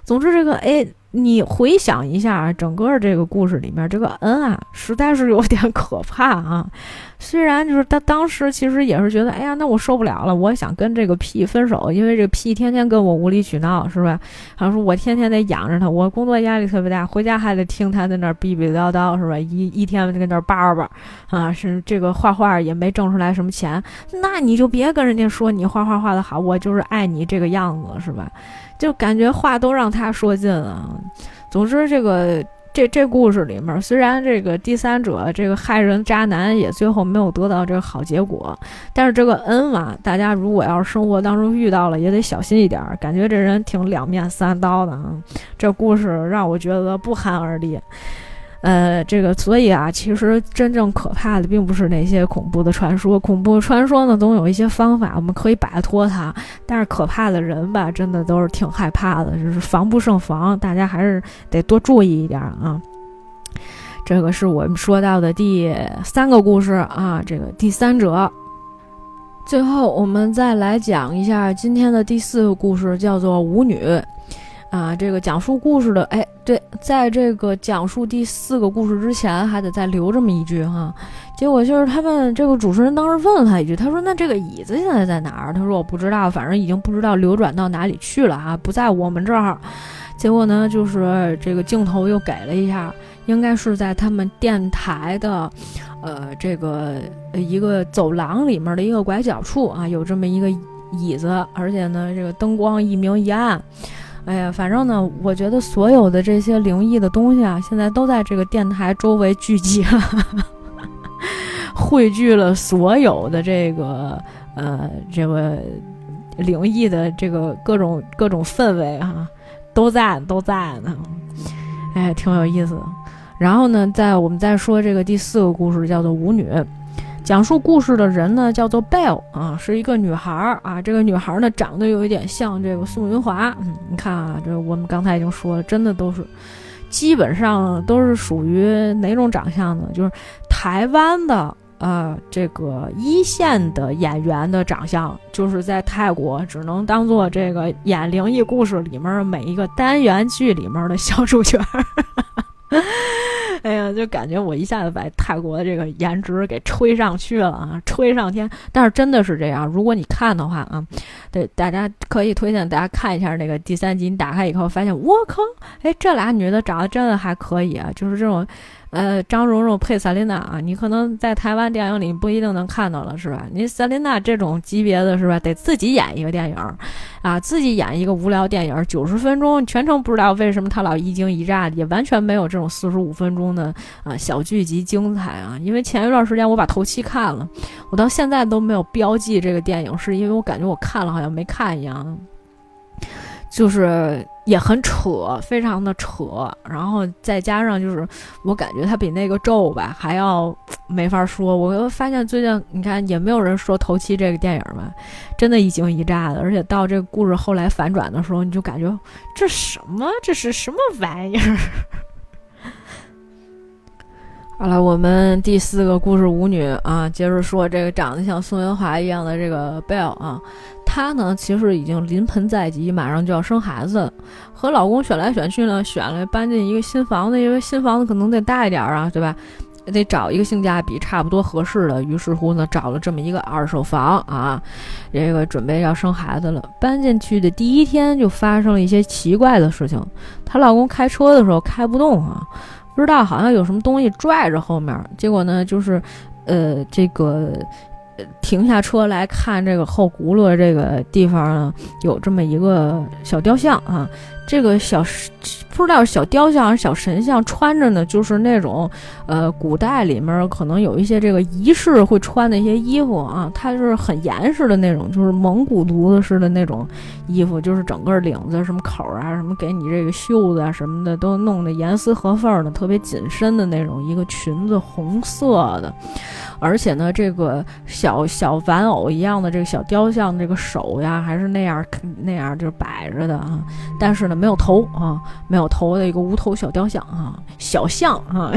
总之，这个 A。你回想一下，整个这个故事里面，这个恩啊，实在是有点 [laughs] 可怕啊。虽然就是他当时其实也是觉得，哎呀，那我受不了了，我想跟这个屁分手，因为这个屁天天跟我无理取闹，是吧？好像说我天天得养着他，我工作压力特别大，回家还得听他在那儿逼逼叨叨，是吧？一一天就跟那叭叭啊，是这个画画也没挣出来什么钱，那你就别跟人家说你画画画的好，我就是爱你这个样子，是吧？就感觉话都让他说尽了。总之，这个这这故事里面，虽然这个第三者这个害人渣男也最后没有得到这个好结果，但是这个恩嘛，大家如果要是生活当中遇到了，也得小心一点。感觉这人挺两面三刀的啊。这故事让我觉得不寒而栗。呃，这个所以啊，其实真正可怕的并不是那些恐怖的传说，恐怖传说呢总有一些方法我们可以摆脱它，但是可怕的人吧，真的都是挺害怕的，就是防不胜防，大家还是得多注意一点啊。这个是我们说到的第三个故事啊，这个第三者。最后我们再来讲一下今天的第四个故事，叫做舞女。啊，这个讲述故事的，哎，对，在这个讲述第四个故事之前，还得再留这么一句哈。结果就是他们这个主持人当时问了他一句，他说：“那这个椅子现在在哪儿？”他说：“我不知道，反正已经不知道流转到哪里去了哈，不在我们这儿。”结果呢，就是这个镜头又给了一下，应该是在他们电台的，呃，这个一个走廊里面的一个拐角处啊，有这么一个椅子，而且呢，这个灯光一明一暗。哎呀，反正呢，我觉得所有的这些灵异的东西啊，现在都在这个电台周围聚集了，[laughs] 汇聚了所有的这个呃，这个灵异的这个各种各种氛围哈，都在都在呢。哎，挺有意思的。然后呢，在我们再说这个第四个故事，叫做舞女。讲述故事的人呢，叫做 Bell 啊，是一个女孩啊。这个女孩呢，长得有一点像这个宋云华。嗯，你看啊，这我们刚才已经说了，真的都是，基本上都是属于哪种长相呢？就是台湾的啊，这个一线的演员的长相，就是在泰国只能当做这个演灵异故事里面每一个单元剧里面的小主角。[laughs] 哎呀，就感觉我一下子把泰国的这个颜值给吹上去了啊，吹上天！但是真的是这样，如果你看的话啊，对，大家可以推荐大家看一下那个第三集，你打开以后发现，我靠，哎，这俩女的长得真的还可以啊，就是这种。呃，张荣荣配萨琳娜啊，你可能在台湾电影里不一定能看到了，是吧？你萨琳娜这种级别的是吧，得自己演一个电影，啊，自己演一个无聊电影，九十分钟全程不知道为什么他老一惊一乍的，也完全没有这种四十五分钟的啊小剧集精彩啊。因为前一段时间我把头七看了，我到现在都没有标记这个电影，是因为我感觉我看了好像没看一样。就是也很扯，非常的扯，然后再加上就是，我感觉它比那个咒吧还要没法说。我又发现最近你看也没有人说头七这个电影吧，真的一惊一乍的，而且到这个故事后来反转的时候，你就感觉这什么这是什么玩意儿？[laughs] 好了，我们第四个故事舞女啊，接着说这个长得像宋元华一样的这个 Bell 啊。她呢，其实已经临盆在即，马上就要生孩子，和老公选来选去呢，选了搬进一个新房子，因为新房子可能得大一点啊，对吧？得找一个性价比差不多合适的。于是乎呢，找了这么一个二手房啊，这个准备要生孩子了。搬进去的第一天就发生了一些奇怪的事情，她老公开车的时候开不动啊，不知道好像有什么东西拽着后面，结果呢，就是，呃，这个。停下车来看这个后轱辘这个地方，有这么一个小雕像啊。这个小不知道小雕像还是小神像，穿着呢就是那种呃古代里面可能有一些这个仪式会穿的一些衣服啊。它就是很严实的那种，就是蒙古族的似的那种衣服，就是整个领子什么口啊，什么给你这个袖子啊什么的都弄得严丝合缝的，特别紧身的那种一个裙子，红色的。而且呢，这个小小玩偶一样的这个小雕像，这个手呀还是那样那样就摆着的啊。但是呢，没有头啊，没有头的一个无头小雕像啊，小象啊。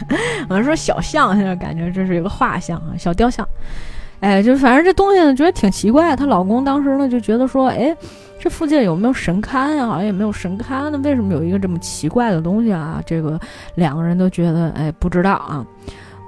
[laughs] 我说小象，现在感觉这是一个画像啊，小雕像。哎，就反正这东西呢，觉得挺奇怪。她老公当时呢就觉得说，哎，这附近有没有神龛呀？好像也没有神龛，那为什么有一个这么奇怪的东西啊？这个两个人都觉得，哎，不知道啊。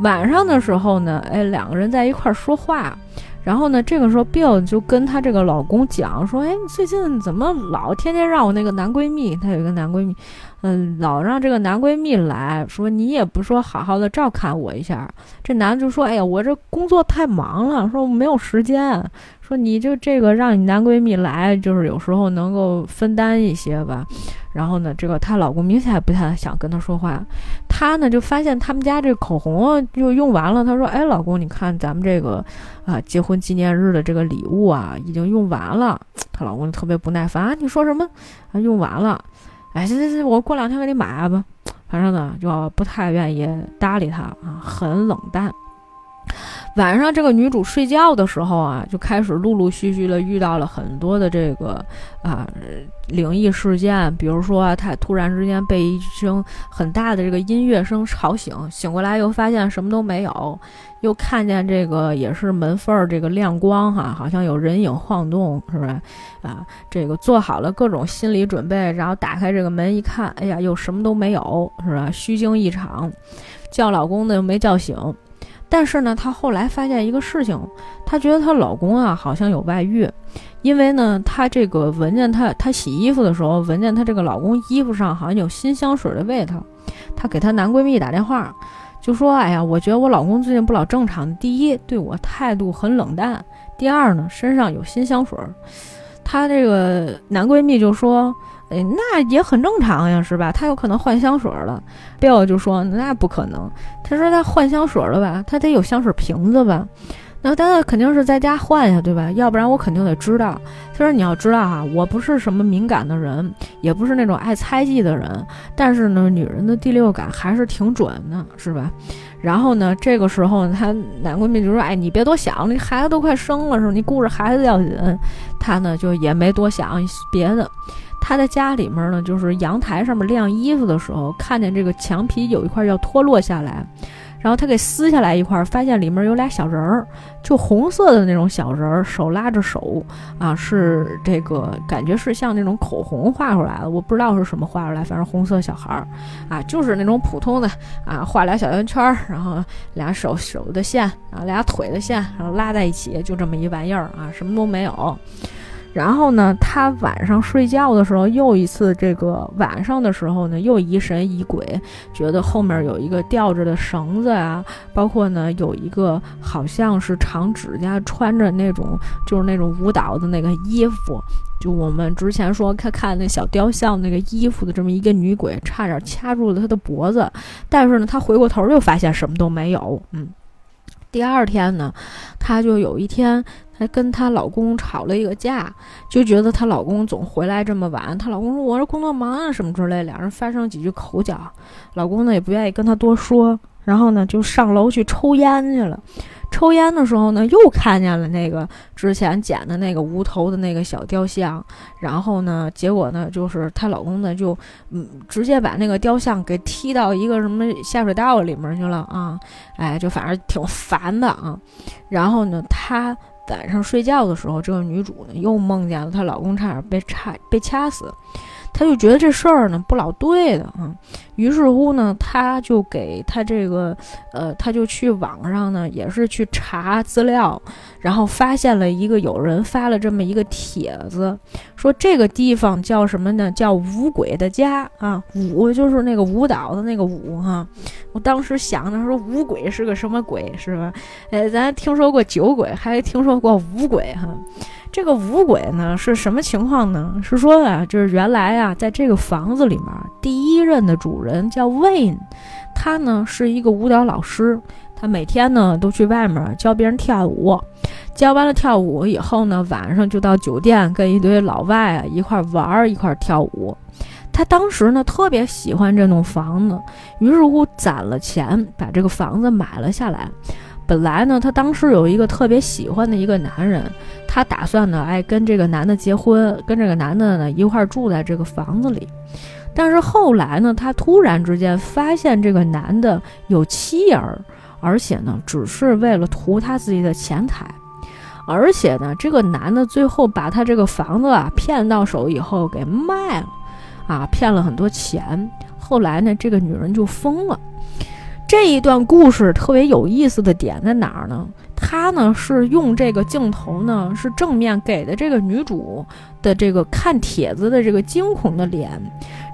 晚上的时候呢，哎，两个人在一块儿说话，然后呢，这个时候 Bill 就跟她这个老公讲说，哎，最近怎么老天天让我那个男闺蜜，她有一个男闺蜜，嗯，老让这个男闺蜜来说，你也不说好好的照看我一下。这男的就说，哎呀，我这工作太忙了，说我没有时间。说你就这个让你男闺蜜来，就是有时候能够分担一些吧。然后呢，这个她老公明显不太想跟她说话。她呢就发现他们家这口红就用完了。她说：“哎，老公，你看咱们这个啊结婚纪念日的这个礼物啊已经用完了。”她老公特别不耐烦啊，你说什么？啊，用完了？哎，行行行，我过两天给你买吧。反正呢就不太愿意搭理他啊，很冷淡。晚上，这个女主睡觉的时候啊，就开始陆陆续续的遇到了很多的这个啊灵异事件。比如说，她突然之间被一声很大的这个音乐声吵醒，醒过来又发现什么都没有，又看见这个也是门缝儿这个亮光哈，好像有人影晃动，是吧？啊，这个做好了各种心理准备，然后打开这个门一看，哎呀，又什么都没有，是吧？虚惊一场，叫老公呢又没叫醒。但是呢，她后来发现一个事情，她觉得她老公啊好像有外遇，因为呢，她这个闻见她她洗衣服的时候，闻见她这个老公衣服上好像有新香水的味道，她给她男闺蜜打电话，就说：“哎呀，我觉得我老公最近不老正常。第一，对我态度很冷淡；第二呢，身上有新香水。”她这个男闺蜜就说。哎，那也很正常呀，是吧？他有可能换香水了。Bill 就说：“那不可能。”他说：“他换香水了吧？他得有香水瓶子吧？那他肯定是在家换呀，对吧？要不然我肯定得知道。”他说：“你要知道哈，我不是什么敏感的人，也不是那种爱猜忌的人，但是呢，女人的第六感还是挺准的，是吧？”然后呢，这个时候她男闺蜜就说：“哎，你别多想，那孩子都快生了，是吧？你顾着孩子要紧。”她呢就也没多想别的。她在家里面呢，就是阳台上面晾衣服的时候，看见这个墙皮有一块要脱落下来，然后他给撕下来一块，发现里面有俩小人儿，就红色的那种小人儿，手拉着手啊，是这个感觉是像那种口红画出来的，我不知道是什么画出来，反正红色小孩儿啊，就是那种普通的啊，画俩小圆圈，然后俩手手的线，然后俩腿的线，然后拉在一起，就这么一玩意儿啊，什么都没有。然后呢，他晚上睡觉的时候，又一次这个晚上的时候呢，又疑神疑鬼，觉得后面有一个吊着的绳子啊，包括呢有一个好像是长指甲，穿着那种就是那种舞蹈的那个衣服，就我们之前说看看那小雕像那个衣服的这么一个女鬼，差点掐住了他的脖子，但是呢，他回过头又发现什么都没有。嗯，第二天呢，她就有一天。她跟她老公吵了一个架，就觉得她老公总回来这么晚。她老公说：“我这工作忙啊，什么之类。”两人发生几句口角，老公呢也不愿意跟她多说，然后呢就上楼去抽烟去了。抽烟的时候呢，又看见了那个之前捡的那个无头的那个小雕像，然后呢，结果呢，就是她老公呢就嗯，直接把那个雕像给踢到一个什么下水道里面去了啊，[laughs] 哎，就反正挺烦的啊。然后呢，她晚上睡觉的时候，这个女主呢又梦见了她老公差点被掐被掐死。他就觉得这事儿呢不老对的啊，于是乎呢，他就给他这个，呃，他就去网上呢，也是去查资料，然后发现了一个有人发了这么一个帖子，说这个地方叫什么呢？叫五鬼的家啊，五就是那个舞蹈的那个舞哈。我当时想着说五鬼是个什么鬼是吧？哎，咱听说过酒鬼，还听说过五鬼哈。这个五鬼呢是什么情况呢？是说啊，就是原来啊，在这个房子里面，第一任的主人叫 Wayne，他呢是一个舞蹈老师，他每天呢都去外面教别人跳舞，教完了跳舞以后呢，晚上就到酒店跟一堆老外啊一块玩儿，一块跳舞。他当时呢特别喜欢这栋房子，于是乎攒了钱把这个房子买了下来。本来呢，他当时有一个特别喜欢的一个男人，他打算呢，哎，跟这个男的结婚，跟这个男的呢一块儿住在这个房子里。但是后来呢，他突然之间发现这个男的有妻儿，而且呢，只是为了图他自己的钱财。而且呢，这个男的最后把他这个房子啊骗到手以后给卖了，啊，骗了很多钱。后来呢，这个女人就疯了。这一段故事特别有意思的点在哪儿呢？他呢是用这个镜头呢是正面给的这个女主的这个看帖子的这个惊恐的脸。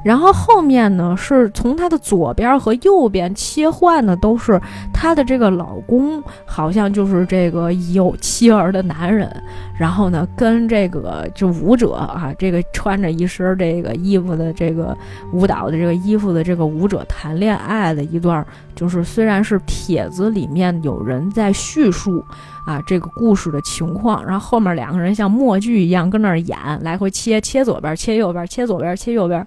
然后后面呢，是从她的左边和右边切换的，都是她的这个老公，好像就是这个有妻儿的男人。然后呢，跟这个就舞者啊，这个穿着一身这个衣服的这个舞蹈的这个衣服的这个舞者谈恋爱的一段，就是虽然是帖子里面有人在叙述啊这个故事的情况，然后后面两个人像默剧一样跟那儿演，来回切切左边，切右边，切左边，切右边。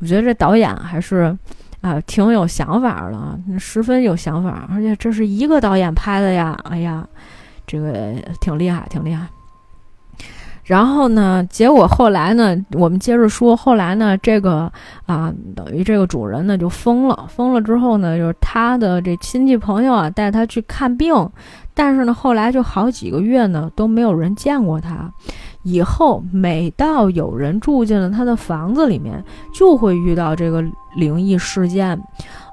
我觉得这导演还是啊挺有想法的，十分有想法，而且这是一个导演拍的呀，哎呀，这个挺厉害，挺厉害。然后呢，结果后来呢，我们接着说，后来呢，这个啊，等于这个主人呢就疯了，疯了之后呢，就是他的这亲戚朋友啊带他去看病，但是呢，后来就好几个月呢都没有人见过他。以后每到有人住进了他的房子里面，就会遇到这个灵异事件。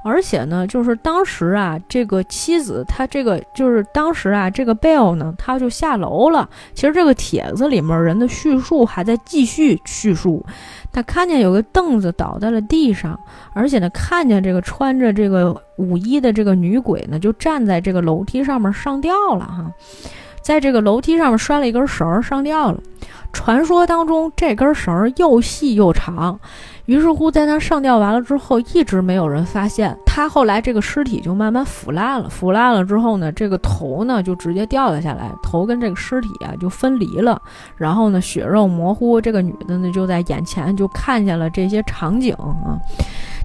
而且呢，就是当时啊，这个妻子她这个就是当时啊，这个 bell 呢，他就下楼了。其实这个帖子里面人的叙述还在继续叙述，他看见有个凳子倒在了地上，而且呢，看见这个穿着这个舞衣的这个女鬼呢，就站在这个楼梯上面上吊了哈，在这个楼梯上面拴了一根绳上吊了。传说当中，这根绳又细又长。于是乎，在他上吊完了之后，一直没有人发现他。后来这个尸体就慢慢腐烂了，腐烂了之后呢，这个头呢就直接掉了下来，头跟这个尸体啊就分离了。然后呢，血肉模糊，这个女的呢就在眼前就看见了这些场景啊。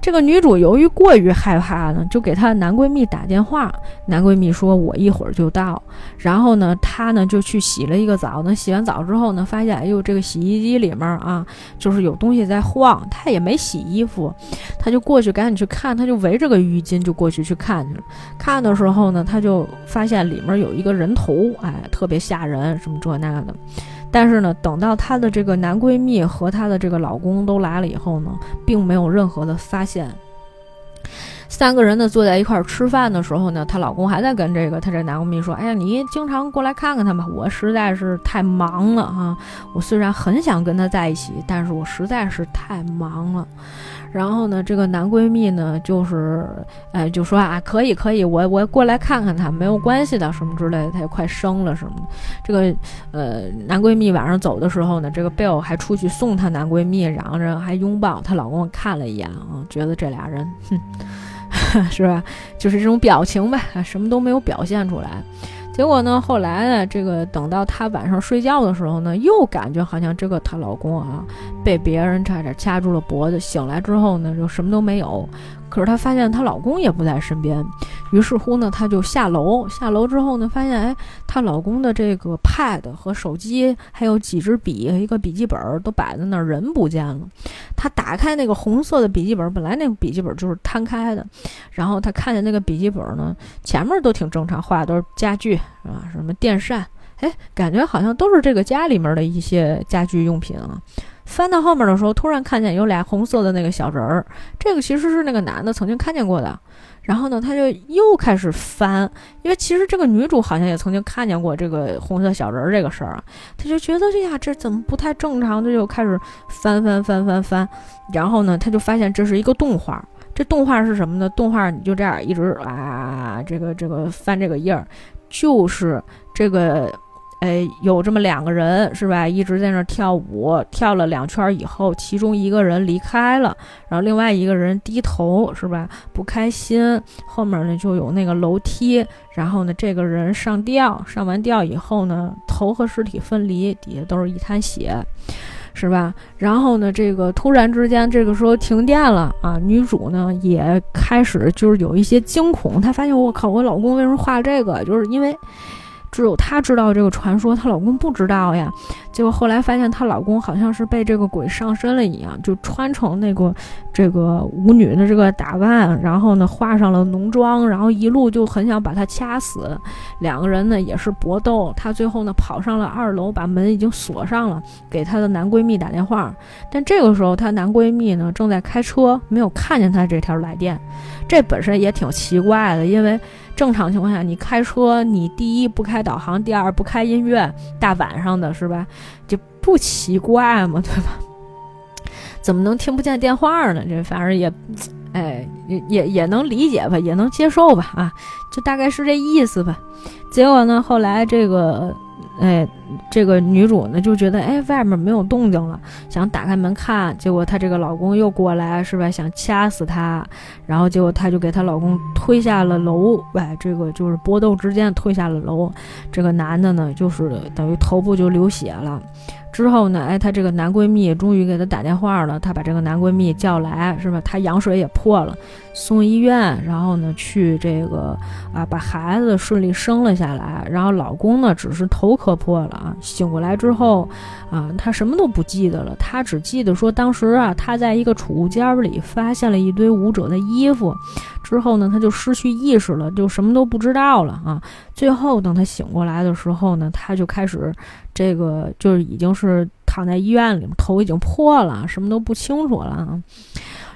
这个女主由于过于害怕呢，就给她男闺蜜打电话。男闺蜜说：“我一会儿就到。”然后呢，她呢就去洗了一个澡。那洗完澡之后呢，发现哎呦，这个洗衣机里面啊，就是有东西在晃。她也没洗衣服，她就过去赶紧去看。她就围着个浴巾就过去去看去了。看的时候呢，她就发现里面有一个人头，哎，特别吓人，什么这那的。但是呢，等到她的这个男闺蜜和她的这个老公都来了以后呢，并没有任何的发现。三个人呢坐在一块儿吃饭的时候呢，她老公还在跟这个她这男闺蜜说：“哎呀，你经常过来看看她吧，我实在是太忙了啊。我虽然很想跟她在一起，但是我实在是太忙了。”然后呢，这个男闺蜜呢，就是，哎，就说啊，可以可以，我我过来看看他，没有关系的，什么之类的，他也快生了什么的。这个，呃，男闺蜜晚上走的时候呢，这个 Bill 还出去送她男闺蜜，嚷着还拥抱她老公，看了一眼啊，觉得这俩人，哼，[laughs] 是吧？就是这种表情呗，什么都没有表现出来。结果呢？后来呢？这个等到她晚上睡觉的时候呢，又感觉好像这个她老公啊，被别人差点掐住了脖子。醒来之后呢，就什么都没有。可是她发现她老公也不在身边，于是乎呢，她就下楼。下楼之后呢，发现哎，她老公的这个 pad 和手机，还有几支笔和一个笔记本都摆在那儿，人不见了。她打开那个红色的笔记本，本来那个笔记本就是摊开的，然后她看见那个笔记本呢，前面都挺正常，画的都是家具啊？什么电扇，哎，感觉好像都是这个家里面的一些家居用品啊。翻到后面的时候，突然看见有俩红色的那个小人儿，这个其实是那个男的曾经看见过的。然后呢，他就又开始翻，因为其实这个女主好像也曾经看见过这个红色小人儿这个事儿啊。他就觉得这呀，这怎么不太正常？他就开始翻翻翻翻翻。然后呢，他就发现这是一个动画。这动画是什么呢？动画你就这样一直啊，这个这个翻这个页儿，就是这个。哎，有这么两个人是吧？一直在那跳舞，跳了两圈以后，其中一个人离开了，然后另外一个人低头是吧？不开心。后面呢就有那个楼梯，然后呢这个人上吊，上完吊以后呢，头和尸体分离，底下都是一滩血，是吧？然后呢这个突然之间，这个时候停电了啊，女主呢也开始就是有一些惊恐，她发现我靠，我老公为什么画这个？就是因为。只有她知道这个传说，她老公不知道呀。结果后来发现，她老公好像是被这个鬼上身了一样，就穿成那个这个舞女的这个打扮，然后呢化上了浓妆，然后一路就很想把她掐死。两个人呢也是搏斗，她最后呢跑上了二楼，把门已经锁上了，给她的男闺蜜打电话。但这个时候，她男闺蜜呢正在开车，没有看见她这条来电。这本身也挺奇怪的，因为。正常情况下，你开车，你第一不开导航，第二不开音乐，大晚上的是吧？就不奇怪嘛，对吧？[laughs] 怎么能听不见电话呢？这反正也，哎，也也也能理解吧，也能接受吧，啊，就大概是这意思吧。结果呢，后来这个。哎，这个女主呢就觉得，哎，外面没有动静了，想打开门看，结果她这个老公又过来，是吧？想掐死她，然后结果她就给她老公推下了楼，哎，这个就是搏斗之间推下了楼，这个男的呢就是等于头部就流血了。之后呢，哎，她这个男闺蜜终于给她打电话了，她把这个男闺蜜叫来，是吧？她羊水也破了，送医院，然后呢，去这个啊，把孩子顺利生了下来。然后老公呢，只是头磕破了啊。醒过来之后，啊，他什么都不记得了，他只记得说当时啊，他在一个储物间里发现了一堆舞者的衣服，之后呢，他就失去意识了，就什么都不知道了啊。最后等他醒过来的时候呢，他就开始这个就是已经是躺在医院里，头已经破了，什么都不清楚了啊。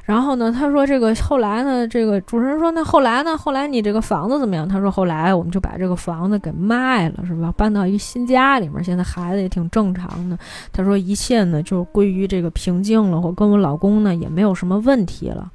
然后呢，他说这个后来呢，这个主持人说那后来呢，后来你这个房子怎么样？他说后来我们就把这个房子给卖了，是吧？搬到一新家里面，现在孩子也挺正常的。他说一切呢就归于这个平静了，我跟我老公呢也没有什么问题了。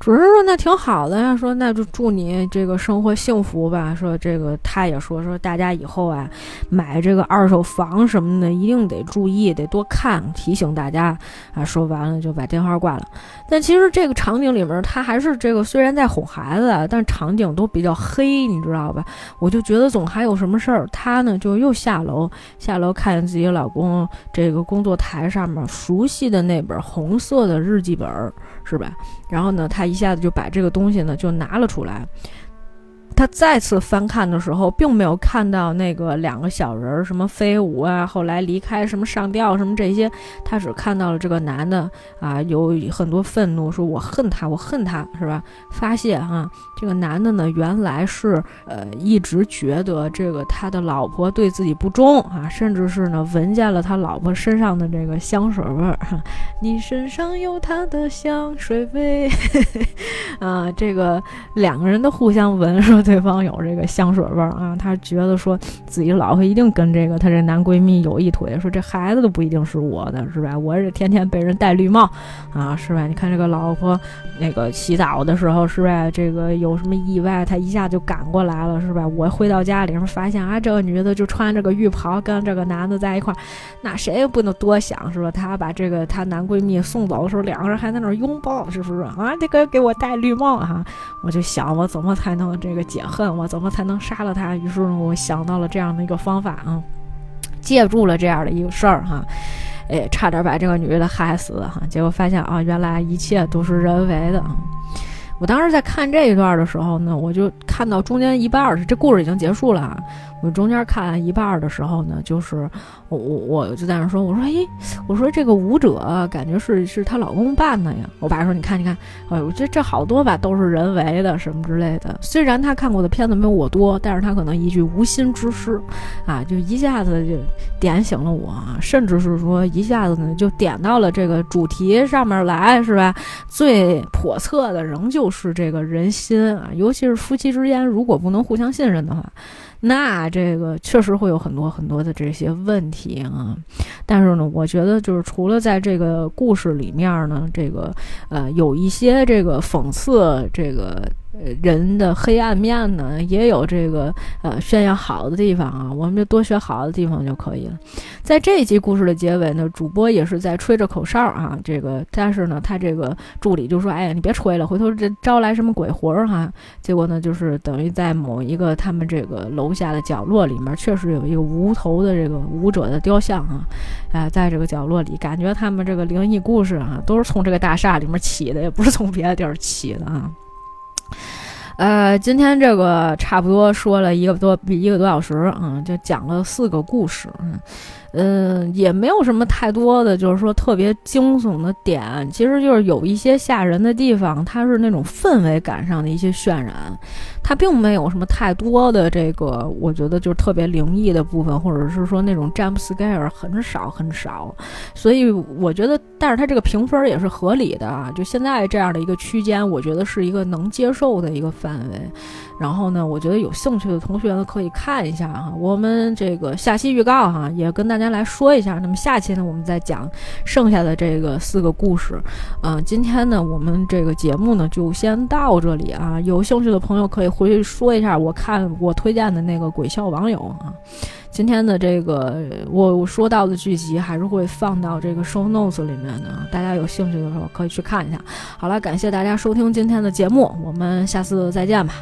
主人说：“那挺好的呀，说那就祝你这个生活幸福吧。说这个他也说说大家以后啊，买这个二手房什么的一定得注意，得多看，提醒大家啊。说完了就把电话挂了。但其实这个场景里面，他还是这个虽然在哄孩子，但场景都比较黑，你知道吧？我就觉得总还有什么事儿。他呢就又下楼，下楼看见自己老公这个工作台上面熟悉的那本红色的日记本，是吧？然后呢，他。一下子就把这个东西呢就拿了出来。他再次翻看的时候，并没有看到那个两个小人儿什么飞舞啊，后来离开什么上吊什么这些，他只看到了这个男的啊，有很多愤怒，说我恨他，我恨他是吧？发泄哈，这个男的呢，原来是呃一直觉得这个他的老婆对自己不忠啊，甚至是呢闻见了他老婆身上的这个香水味儿，[laughs] 你身上有他的香水味，[laughs] 啊，这个两个人都互相闻说。对方有这个香水味儿啊，他觉得说自己老婆一定跟这个他这男闺蜜有一腿，说这孩子都不一定是我的，是吧？我是天天被人戴绿帽啊，是吧？你看这个老婆那个洗澡的时候，是吧？这个有什么意外，他一下就赶过来了，是吧？我回到家里面发现啊，这个女的就穿着个浴袍跟这个男的在一块儿，那谁也不能多想，是吧？她把这个她男闺蜜送走的时候，两个人还在那儿拥抱，是不是啊？这个给我戴绿帽哈，我就想我怎么才能这个。解恨我怎么才能杀了他？于是呢，我想到了这样的一个方法啊，[tsk] 借助了这样的一个事儿哈，哎，差点把这个女的害死哈。结果发现啊，原来一切都是人为的。我当时在看这一段的时候呢，我就看到中间一半儿，这故事已经结束了啊。我中间看一半的时候呢，就是我我我就在那说，我说，哎，我说这个舞者感觉是是她老公扮的呀。我爸说，你看你看，哎，我觉得这好多吧都是人为的什么之类的。虽然他看过的片子没有我多，但是他可能一句无心之失，啊，就一下子就点醒了我，甚至是说一下子呢就点到了这个主题上面来，是吧？最叵测的仍旧是这个人心啊，尤其是夫妻之间，如果不能互相信任的话。那这个确实会有很多很多的这些问题啊，但是呢，我觉得就是除了在这个故事里面呢，这个呃有一些这个讽刺这个。人的黑暗面呢，也有这个呃炫耀好的地方啊，我们就多学好的地方就可以了。在这一集故事的结尾呢，主播也是在吹着口哨啊，这个但是呢，他这个助理就说：“哎呀，你别吹了，回头这招来什么鬼魂儿哈。”结果呢，就是等于在某一个他们这个楼下的角落里面，确实有一个无头的这个舞者的雕像啊，哎，在这个角落里，感觉他们这个灵异故事啊，都是从这个大厦里面起的，也不是从别的地儿起的啊。呃，今天这个差不多说了一个多一个多小时嗯，就讲了四个故事，嗯，也没有什么太多的，就是说特别惊悚的点，其实就是有一些吓人的地方，它是那种氛围感上的一些渲染，它并没有什么太多的这个，我觉得就是特别灵异的部分，或者是说那种 jump scare 很少很少，所以我觉得，但是它这个评分也是合理的啊，就现在这样的一个区间，我觉得是一个能接受的一个范围。然后呢，我觉得有兴趣的同学呢可以看一下哈，我们这个下期预告哈，也跟大家来说一下。那么下期呢，我们再讲剩下的这个四个故事。啊，今天呢，我们这个节目呢就先到这里啊。有兴趣的朋友可以回去说一下，我看我推荐的那个鬼笑网友啊。今天的这个我我说到的剧集还是会放到这个 show notes 里面的，大家有兴趣的时候可以去看一下。好了，感谢大家收听今天的节目，我们下次再见吧。